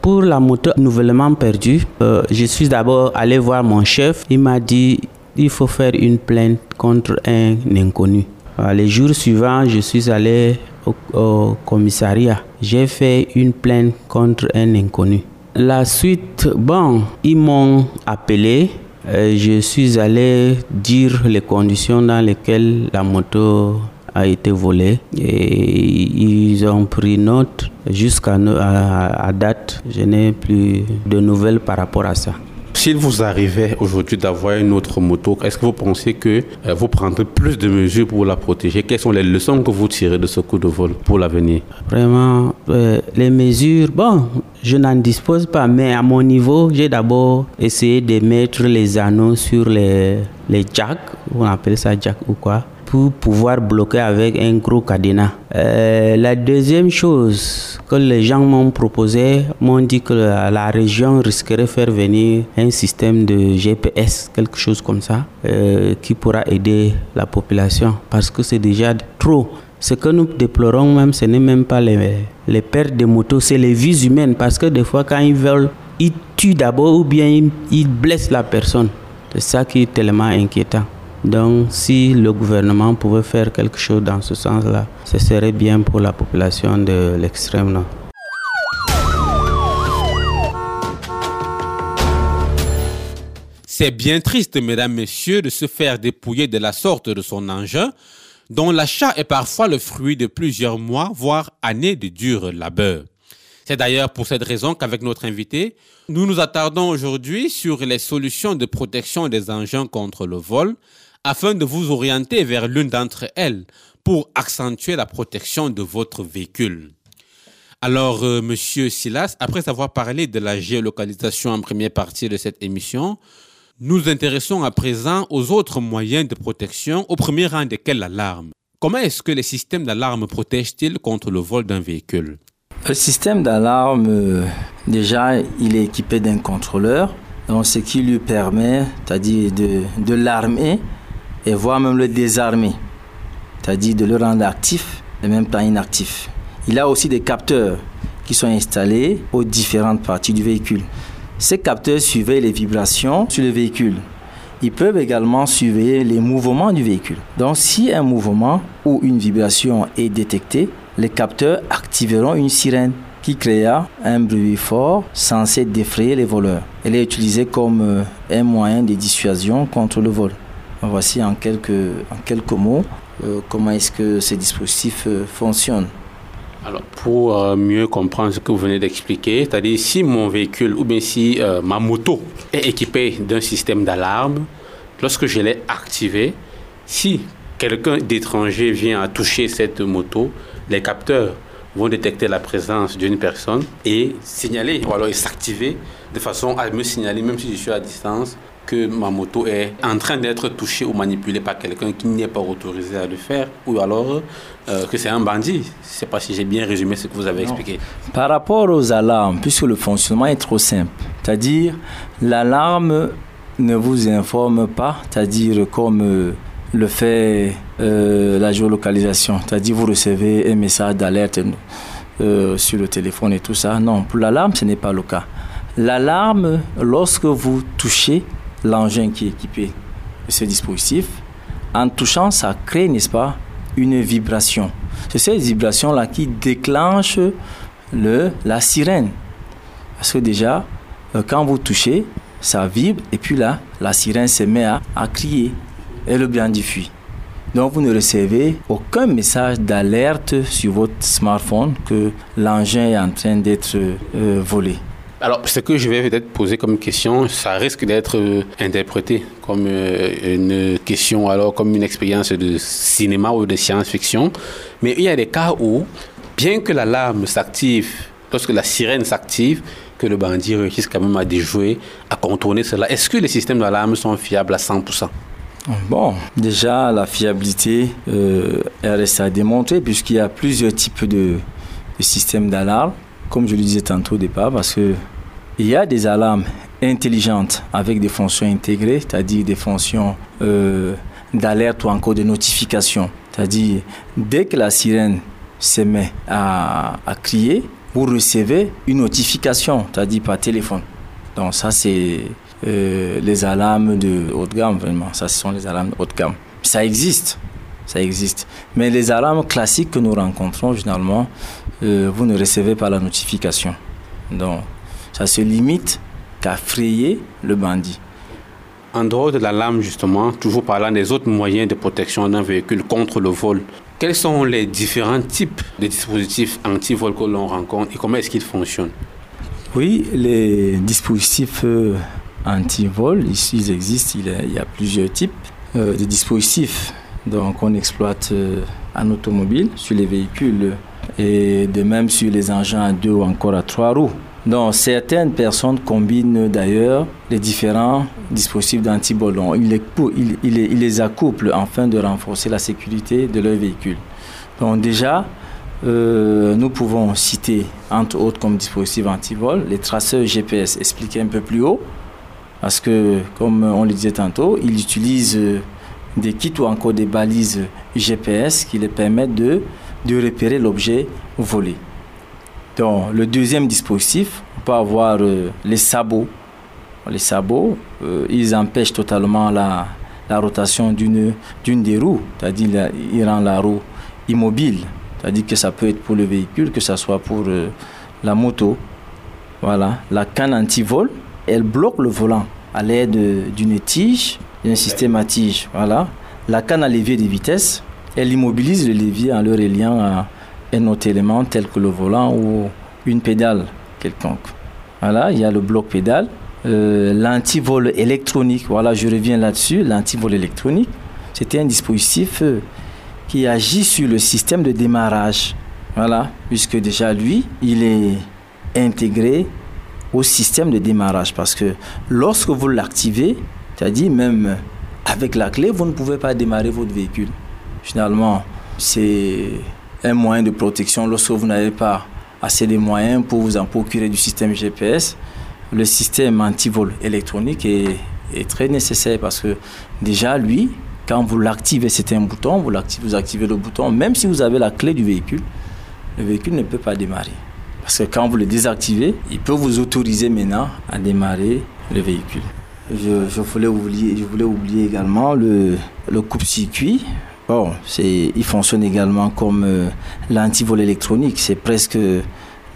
Pour la moto nouvellement perdue, euh, je suis d'abord allé voir mon chef. Il m'a dit il faut faire une plainte contre un inconnu. Euh, les jours suivants, je suis allé au, commissariat. J'ai fait une plainte contre un inconnu. La suite, bon, ils m'ont appelé euh, je suis allé dire les conditions dans lesquelles la moto a été volé et ils ont pris note jusqu'à date. Je n'ai plus de nouvelles par rapport à ça. S'il vous arrivait aujourd'hui d'avoir une autre moto, est-ce que vous pensez que euh, vous prendrez plus de mesures pour la protéger? Quelles sont les leçons que vous tirez de ce coup de vol pour l'avenir? Vraiment, euh, les mesures, bon, je n'en dispose pas, mais à mon niveau, j'ai d'abord essayé de mettre les anneaux sur les, les jacks, on appelle ça jack ou quoi, pour pouvoir bloquer avec un gros cadenas. Euh, la deuxième chose que les gens m'ont proposé, m'ont dit que la, région risquerait de faire venir un système de GPS, quelque chose comme ça, euh, qui pourra aider la population parce que c'est déjà trop. Ce que nous déplorons même, ce n'est même pas les, les pertes de motos, c'est les vies humaines parce que des fois quand ils veulent, ils tuent d'abord ou bien ils, ils blessent la personne. C'est ça qui est tellement inquiétant. Donc si le gouvernement pouvait faire quelque chose dans ce sens-là, ce serait bien pour la population de l'extrême nord. C'est bien triste, mesdames, messieurs, de se faire dépouiller de la sorte de son engin, dont l'achat est parfois le fruit de plusieurs mois, voire années de dur labeur. C'est d'ailleurs pour cette raison qu'avec notre invité, nous nous attardons aujourd'hui sur les solutions de protection des engins contre le vol, afin de vous orienter vers l'une d'entre elles pour accentuer la protection de votre véhicule. Alors, euh, Monsieur Silas, après avoir parlé de la géolocalisation en première partie de cette émission, nous intéressons à présent aux autres moyens de protection, au premier rang desquels l'alarme. Comment est-ce que les systèmes d'alarme protègent-ils contre le vol d'un véhicule? Le système d'alarme, euh, déjà, il est équipé d'un contrôleur, donc ce qui lui permet, c'est-à-dire de l'armer et voire même le désarmer, c'est-à-dire de le rendre actif et même pas inactif. Il a aussi des capteurs qui sont installés aux différentes parties du véhicule. Ces capteurs surveillent les vibrations sur le véhicule. Ils peuvent également surveiller les mouvements du véhicule. Donc si un mouvement ou une vibration est détecté, les capteurs activeront une sirène qui créa un bruit fort censé défrayer les voleurs. Elle est utilisée comme euh, un moyen de dissuasion contre le vol. Voici en quelques, en quelques mots euh, comment est-ce que ces dispositifs euh, fonctionnent. Alors, pour euh, mieux comprendre ce que vous venez d'expliquer, c'est-à-dire si mon véhicule ou bien si ma moto est équipée d'un système d'alarme, lorsque je l'ai activé, si quelqu'un d'étranger vient à toucher cette moto, les capteurs vont détecter la présence d'une personne et signaler, ou alors s'activer de façon à me signaler, même si je suis à distance, que ma moto est en train d'être touchée ou manipulée par quelqu'un qui n'est pas autorisé à le faire, ou alors euh, que c'est un bandit. Je ne sais pas si j'ai bien résumé ce que vous avez expliqué. Par rapport aux alarmes, puisque le fonctionnement est trop simple, c'est-à-dire l'alarme ne vous informe pas, c'est-à-dire comme euh, le fait euh, la géolocalisation, c'est-à-dire vous recevez un message d'alerte sur le téléphone et tout ça. Non, pour l'alarme, ce n'est pas le cas. L'alarme, lorsque vous touchez l'engin qui est équipé de ce dispositif, en touchant, ça crée, n'est-ce pas, une vibration. C'est cette vibration-là qui déclenche le, la sirène. Parce que déjà, euh, quand vous touchez, ça vibre et puis là, la sirène se met à, à crier et le bien diffuse. Donc vous ne recevez aucun message d'alerte sur votre smartphone que l'engin est en train d'être euh, volé. Alors, ce que je vais peut-être poser comme question, ça risque d'être euh, interprété comme euh, une question, alors comme une expérience de cinéma ou de science-fiction. Mais il y a des cas où, bien que l'alarme s'active, lorsque la sirène s'active, que le bandit réussisse quand même à déjouer, à contourner cela. Est-ce que les systèmes d'alarme sont fiables à 100% Bon, déjà, la fiabilité, euh, elle reste à démontrer puisqu'il y a plusieurs types de, de systèmes d'alarme, comme je le disais tantôt au départ, parce que il y a des alarmes intelligentes avec des fonctions intégrées, c'est-à-dire des fonctions euh, d'alerte ou encore de notification. C'est-à-dire, dès que la sirène se met à, à crier, vous recevez une notification, c'est-à-dire par téléphone. Donc ça, c'est euh, les alarmes de haute gamme, vraiment. Ça, ce sont les alarmes de haute gamme. Ça existe, ça existe. Mais les alarmes classiques que nous rencontrons, généralement, euh, vous ne recevez pas la notification. Donc, ça se limite qu'à frayer le bandit. En dehors de l'alarme, justement, toujours parlant des autres moyens de protection d'un véhicule contre le vol, quels sont les différents types de dispositifs anti-vol que l'on rencontre et comment est-ce qu'ils fonctionnent? Oui, les dispositifs euh, anti-vol, ici ils existent, il y a, il y a plusieurs types euh, de dispositifs. Donc on exploite euh, en automobile, sur les véhicules et de même sur les engins à deux ou encore à trois roues. Donc certaines personnes combinent d'ailleurs les différents dispositifs d'anti-vol. Ils les, ils, ils, les accouplent afin de renforcer la sécurité de leur véhicule. Donc déjà, euh, nous pouvons citer entre autres comme dispositifs anti-vol les traceurs GPS expliqués un peu plus haut. Parce que, comme on le disait tantôt, ils utilisent des kits ou encore des balises GPS qui les permettent de, repérer l'objet volé. Donc, le deuxième dispositif, on peut avoir euh, les sabots. Les sabots, euh, ils empêchent totalement la, rotation d'une des roues, c'est-à-dire ils rendent la roue immobile. C'est-à-dire que ça peut être pour le véhicule, que ce soit pour euh, la moto. Voilà. La canne anti-vol, elle bloque le volant à l'aide d'une tige, d'un système à tige. Voilà. La canne à levier de vitesse, elle immobilise le levier en le reliant à un autre élément tel que le volant ou une pédale quelconque. Voilà, il y a le bloc pédale. Euh, l'antivol électronique, voilà, je reviens là-dessus. L'antivol électronique, c'était un dispositif euh, qui agit sur le système de démarrage. Voilà, puisque déjà lui, il est intégré au système de démarrage. Parce que lorsque vous l'activez, c'est-à-dire même avec la clé, vous ne pouvez pas démarrer votre véhicule. Finalement, c'est un moyen de protection lorsque vous n'avez pas assez de moyens pour vous en procurer du système GPS. Le système anti-vol électronique est, très nécessaire parce que déjà, lui, quand vous l'activez, c'est un bouton, vous, vous activez le bouton, même si vous avez la clé du véhicule, le véhicule ne peut pas démarrer. Parce que quand vous le désactivez, il peut vous autoriser maintenant à démarrer le véhicule. Je, voulais, oublier, également le, le coupe-circuit. Bon, il fonctionne également comme euh, l'antivol électronique. C'est presque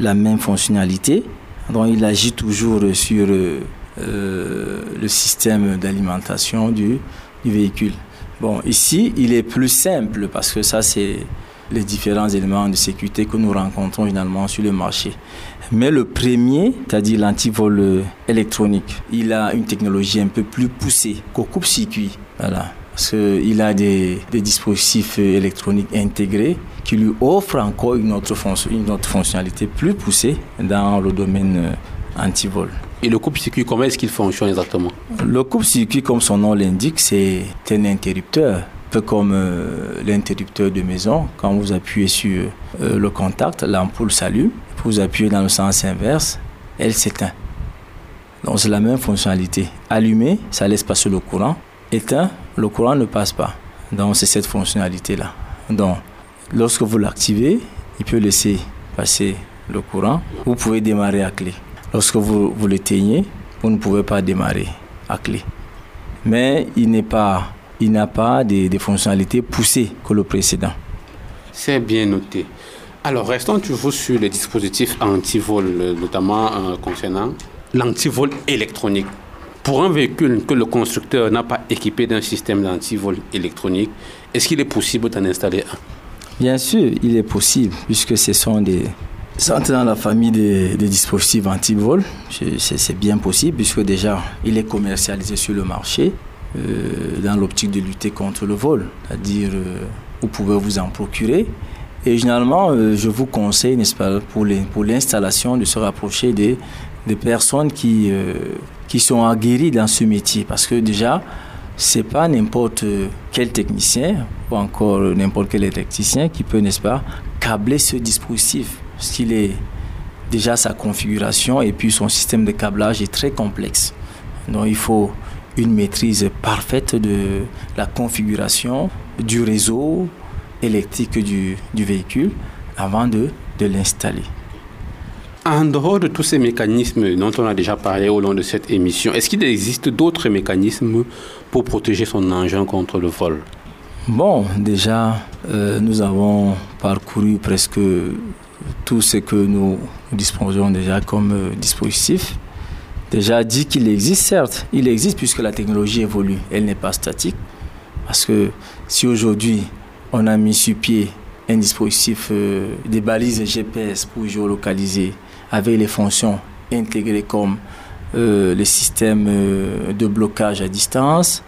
la même fonctionnalité. Donc il agit toujours sur euh, euh, le système d'alimentation du, du véhicule. Bon, ici, il est plus simple parce que ça, c'est les différents éléments de sécurité que nous rencontrons finalement sur le marché. Mais le premier, c'est-à-dire l'antivol électronique, il a une technologie un peu plus poussée qu'au coupe-circuit. Voilà. Parce qu'il a des, des, dispositifs électroniques intégrés qui lui offrent encore une autre, fonction, une autre fonctionnalité plus poussée dans le domaine antivol. Et le coupe-circuit, comment est-ce qu'il fonctionne exactement? Le coupe-circuit, comme son nom l'indique, c'est un interrupteur peu comme euh, l'interrupteur de maison, quand vous appuyez sur euh, le contact, l'ampoule s'allume. Vous appuyez dans le sens inverse, elle s'éteint. Donc c'est la même fonctionnalité. Allumer, ça laisse passer le courant. Éteint, le courant ne passe pas. Donc c'est cette fonctionnalité-là. Donc lorsque vous l'activez, il peut laisser passer le courant. Vous pouvez démarrer à clé. Lorsque vous, vous l'éteignez, vous ne pouvez pas démarrer à clé. Mais il pas il n'a pas des, fonctionnalités poussées que le précédent. C'est bien noté. Alors, restons toujours sur les dispositifs anti-vol, notamment euh, concernant l'antivol électronique. Pour un véhicule que le constructeur n'a pas équipé d'un système d'antivol électronique, est-ce qu'il est possible d'en installer un? Bien sûr, il est possible, puisque ce sont des, c'est dans la famille des, des dispositifs anti-vol. C'est bien possible, puisque déjà, il est commercialisé sur le marché. Euh, dans l'optique de lutter contre le vol. C'est-à-dire, euh, vous pouvez vous en procurer. Et généralement, euh, je vous conseille, n'est-ce pas, pour l'installation, de se rapprocher des, personnes qui, qui sont aguerries dans ce métier. Parce que déjà, c'est pas n'importe quel technicien ou encore n'importe quel électricien qui peut, n'est-ce pas, câbler ce dispositif. Parce qu'il est déjà sa configuration et puis son système de câblage est très complexe. Donc il faut une maîtrise parfaite de la configuration du réseau électrique du, du véhicule avant de, de l'installer. En dehors de tous ces mécanismes dont on a déjà parlé au long de cette émission, est-ce qu'il existe d'autres mécanismes pour protéger son engin contre le vol? Bon, déjà, euh, nous avons parcouru presque tout ce que nous disposons déjà comme euh, dispositif déjà dit qu'il existe, certes, il existe puisque la technologie évolue, elle n'est pas statique. Parce que si aujourd'hui on a mis sur pied un dispositif, euh, des balises GPS pour géolocaliser avec les fonctions intégrées comme euh, les systèmes euh, de blocage à distance,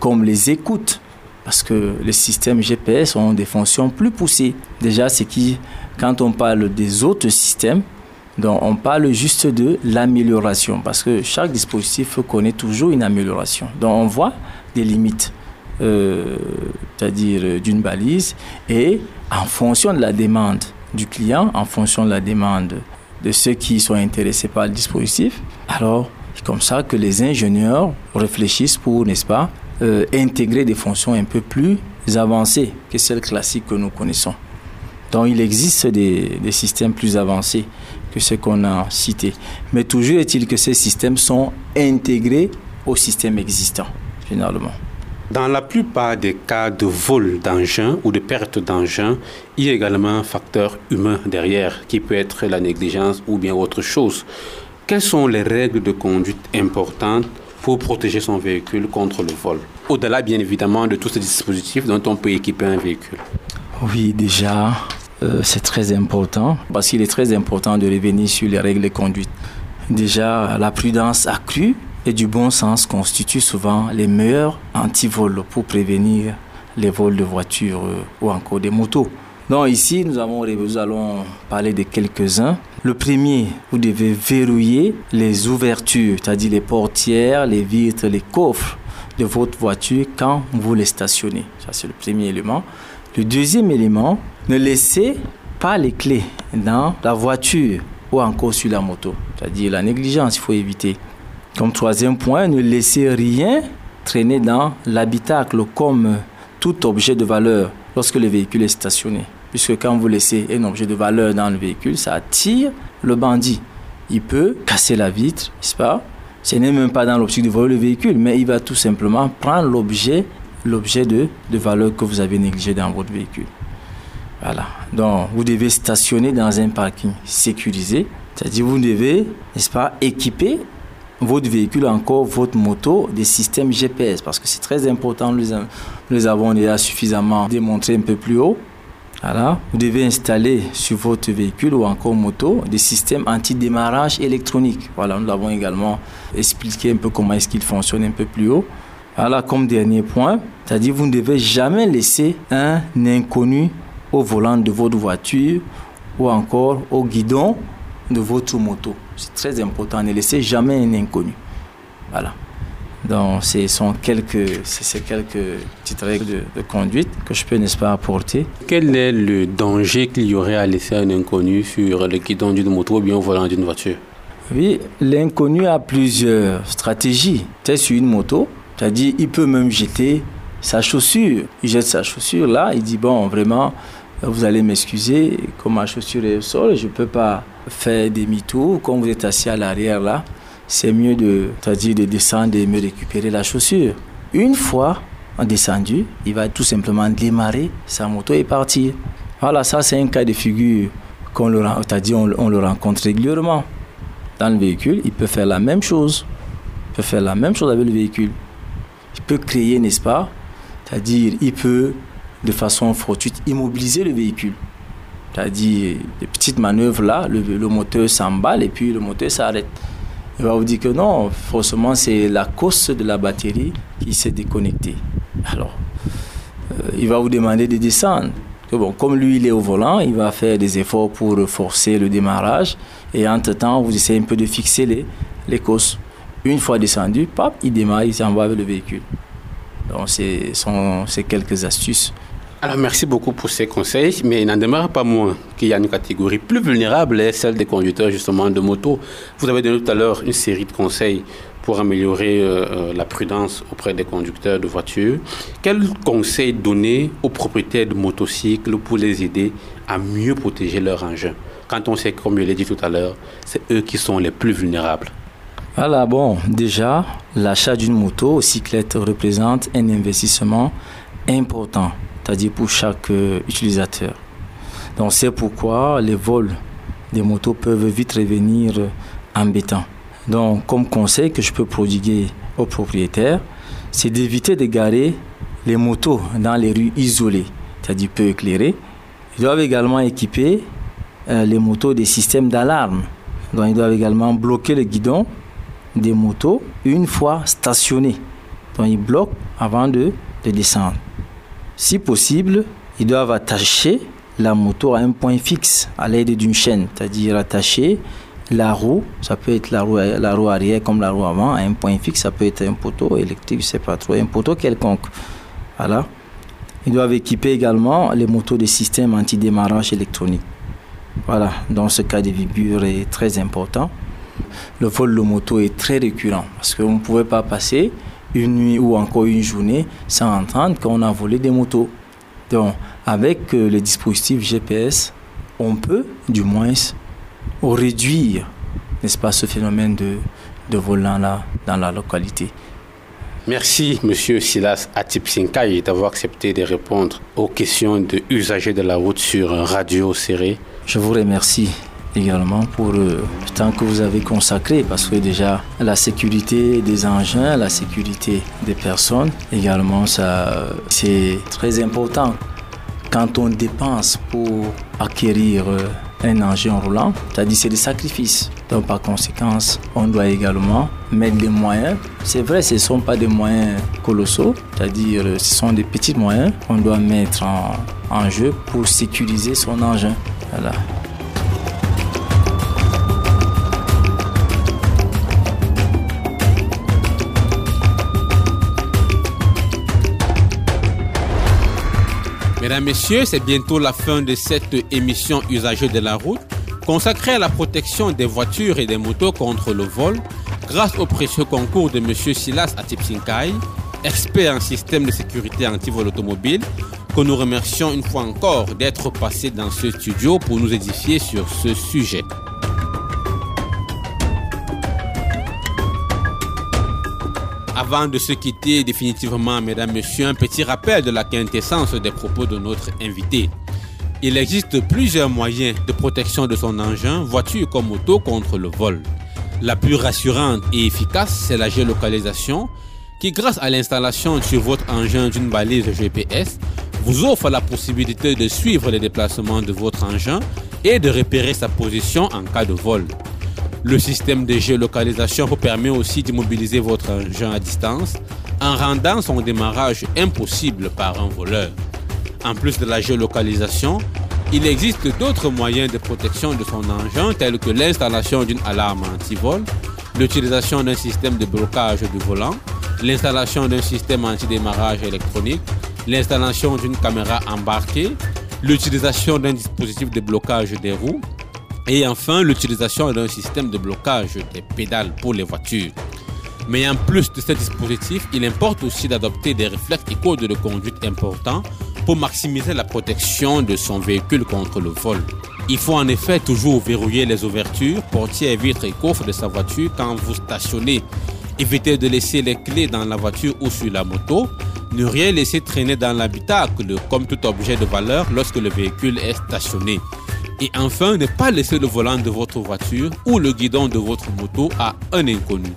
comme les écoutes, parce que les systèmes GPS ont des fonctions plus poussées. Déjà, c'est qui, quand on parle des autres systèmes, donc on parle juste de l'amélioration parce que chaque dispositif connaît toujours une amélioration. Donc on voit des limites, euh, c'est-à-dire d'une balise et en fonction de la demande du client, en fonction de la demande de ceux qui sont intéressés par le dispositif, alors c'est comme ça que les ingénieurs réfléchissent pour, n'est-ce pas, euh, intégrer des fonctions un peu plus avancées que celles classiques que nous connaissons. Donc il existe des, systèmes plus avancés que ce qu'on a cité. Mais toujours est-il que ces systèmes sont intégrés au système existant, généralement. Dans la plupart des cas de vol d'engin ou de perte d'engin, il y a également un facteur humain derrière, qui peut être la négligence ou bien autre chose. Quelles sont les règles de conduite importantes pour protéger son véhicule contre le vol? Au-delà, bien évidemment, de tous ces dispositifs dont on peut équiper un véhicule. Oui, déjà, euh, c'est très important parce qu'il est très important de revenir sur les règles de conduite. Déjà, la prudence accrue et du bon sens constituent souvent les meilleurs antivols pour prévenir les vols de voitures euh, ou encore des motos. Donc ici, nous, avons, nous allons parler de quelques-uns. Le premier, vous devez verrouiller les ouvertures, c'est-à-dire les portières, les vitres, les coffres de votre voiture quand vous les stationnez. Ça, c'est le premier élément. Le deuxième élément, ne laissez pas les clés dans la voiture ou encore sur la moto. C'est-à-dire la négligence, il faut éviter. Comme troisième point, ne laissez rien traîner dans l'habitacle comme tout objet de valeur lorsque le véhicule est stationné. Puisque quand vous laissez un objet de valeur dans le véhicule, ça attire le bandit. Il peut casser la vitre, n'est-ce pas? Ce n'est même pas dans l'optique de voler le véhicule, mais il va tout simplement prendre l'objet, l'objet de, de valeur que vous avez négligé dans votre véhicule. Voilà. Donc, vous devez stationner dans un parking sécurisé. C'est-à-dire, vous devez, n'est-ce pas, équiper votre véhicule, encore votre moto, des systèmes GPS. Parce que c'est très important. Nous les avons déjà suffisamment démontré un peu plus haut. Voilà. Vous devez installer sur votre véhicule ou encore moto des systèmes anti-démarrage électronique. Voilà, nous l'avons également expliqué un peu comment est-ce qu'il fonctionne un peu plus haut. Voilà, comme dernier point, c'est-à-dire vous ne devez jamais laisser un inconnu au volant de votre voiture ou encore au guidon de votre moto. C'est très important, ne laissez jamais un inconnu. Voilà. Donc, ce sont quelques, c'est quelques petites règles de, conduite que je peux, n'est-ce pas, apporter. Quel est le danger qu'il y aurait à laisser un inconnu sur le guidon d'une moto ou bien au volant d'une voiture? Oui, l'inconnu a plusieurs stratégies. Tu sur une moto, c'est-à-dire il peut même jeter sa chaussure. Il jette sa chaussure là, il dit bon, vraiment, vous allez m'excuser, comme ma chaussure est au sol, je ne peux pas faire demi-tour. Quand vous êtes assis à l'arrière là, c'est mieux de, de descendre et me récupérer la chaussure. Une fois en descendu, il va tout simplement démarrer sa moto et partir. Voilà, ça c'est un cas de figure qu'on le, on, on le rencontre régulièrement. Dans le véhicule, il peut faire la même chose. Il peut faire la même chose avec le véhicule. Il peut créer, n'est-ce pas? C'est-à-dire, il peut de façon fortuite immobiliser le véhicule. C'est-à-dire, des petites manœuvres là, le, moteur s'emballe et puis le moteur s'arrête. Il va vous dire que non, forcément, c'est la cause de la batterie qui s'est déconnectée. Alors, euh, il va vous demander de descendre. bon, comme lui, il est au volant, il va faire des efforts pour forcer le démarrage. Et entre-temps, vous essayez un peu de fixer les, les causes. Une fois descendu, il démarre, il s'envoie avec le véhicule. Donc, c'est quelques astuces alors merci beaucoup pour ces conseils, mais il n'en demeure pas moins qu'il y a une catégorie plus vulnérable, celle des conducteurs justement de moto. Vous avez donné tout à l'heure une série de conseils pour améliorer euh, euh, la prudence auprès des conducteurs de voitures. Quels conseils donner aux propriétaires de motocycles pour les aider à mieux protéger leur engin? Quand on sait, comme je l'ai dit tout à l'heure, c'est eux qui sont les plus vulnérables. Voilà, bon, déjà, l'achat d'une moto cyclette représente un investissement important c'est-à-dire pour chaque euh, utilisateur. Donc c'est pourquoi les vols des motos peuvent vite revenir embêtants. Donc comme conseil que je peux prodiguer aux propriétaires, c'est d'éviter de garer les motos dans les rues isolées, c'est-à-dire peu éclairées. Ils doivent également équiper euh, les motos des systèmes d'alarme. Donc ils doivent également bloquer le guidon des motos une fois stationnés. Donc ils bloquent avant de descendre. Si possible, ils doivent attacher la moto à un point fixe à l'aide d'une chaîne, c'est-à-dire attacher la roue, ça peut être la roue, la roue arrière comme la roue avant, à un point fixe, ça peut être un poteau électrique, je sais pas trop, un poteau quelconque. Voilà. Ils doivent équiper également les motos des systèmes anti-démarrage électronique. Voilà, dans ce cas de figure est très important. Le vol de moto est très récurrent parce vous ne pouvez pas passer une nuit ou encore une journée sans entendre qu'on a volé des motos. Donc, avec euh, le dispositif GPS, on peut du moins réduire, n'est-ce pas, ce phénomène de, de volant-là dans la localité. Merci, Monsieur Silas Atipsinkai, d'avoir accepté de répondre aux questions de usagers de la route sur Radio Serré. Je vous remercie également pour le temps que vous avez consacré parce que déjà la sécurité des engins, la sécurité des personnes également ça c'est très important. Quand on dépense pour acquérir un engin roulant, c'est-à-dire c'est des sacrifices. Donc par conséquent, on doit également mettre des moyens. C'est vrai, ce ne sont pas des moyens colossaux, c'est-à-dire ce sont des petits moyens qu'on doit mettre en, en jeu pour sécuriser son engin. Voilà. Mesdames, Messieurs, c'est bientôt la fin de cette émission Usagers de la route consacrée à la protection des voitures et des motos contre le vol grâce au précieux concours de M. Silas Atipsinkai, expert en système de sécurité anti-vol automobile, que nous remercions une fois encore d'être passé dans ce studio pour nous édifier sur ce sujet. Avant de se quitter définitivement, mesdames, messieurs, un petit rappel de la quintessence des propos de notre invité. Il existe plusieurs moyens de protection de son engin, voiture comme moto, contre le vol. La plus rassurante et efficace, c'est la géolocalisation, qui grâce à l'installation sur votre engin d'une balise GPS, vous offre la possibilité de suivre les déplacements de votre engin et de repérer sa position en cas de vol. Le système de géolocalisation vous permet aussi d'immobiliser votre engin à distance en rendant son démarrage impossible par un voleur. En plus de la géolocalisation, il existe d'autres moyens de protection de son engin tels que l'installation d'une alarme anti-vol, l'utilisation d'un système de blocage du volant, l'installation d'un système anti-démarrage électronique, l'installation d'une caméra embarquée, l'utilisation d'un dispositif de blocage des roues, et enfin, l'utilisation d'un système de blocage des pédales pour les voitures. Mais en plus de ce dispositif, il importe aussi d'adopter des réflexes et codes de conduite importants pour maximiser la protection de son véhicule contre le vol. Il faut en effet toujours verrouiller les ouvertures, portières, vitres et coffres de sa voiture quand vous stationnez. Évitez de laisser les clés dans la voiture ou sur la moto. Ne rien laisser traîner dans l'habitacle comme tout objet de valeur lorsque le véhicule est stationné. Et enfin, ne pas laisser le volant de votre voiture ou le guidon de votre moto à un inconnu.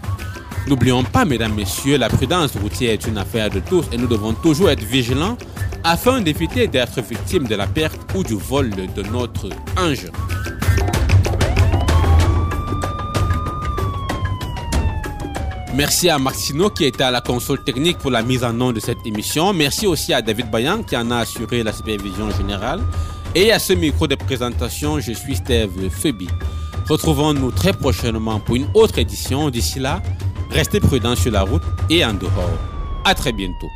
N'oublions pas, mesdames, messieurs, la prudence routière est une affaire de tous et nous devons toujours être vigilants afin d'éviter d'être victimes de la perte ou du vol de notre engin. Merci à Maxino qui était à la console technique pour la mise en œuvre de cette émission. Merci aussi à David Bayan qui en a assuré la supervision générale. Et à ce micro de présentation, je suis Steve Febi. Retrouvons-nous très prochainement pour une autre édition. D'ici là, restez prudents sur la route et en dehors. À très bientôt.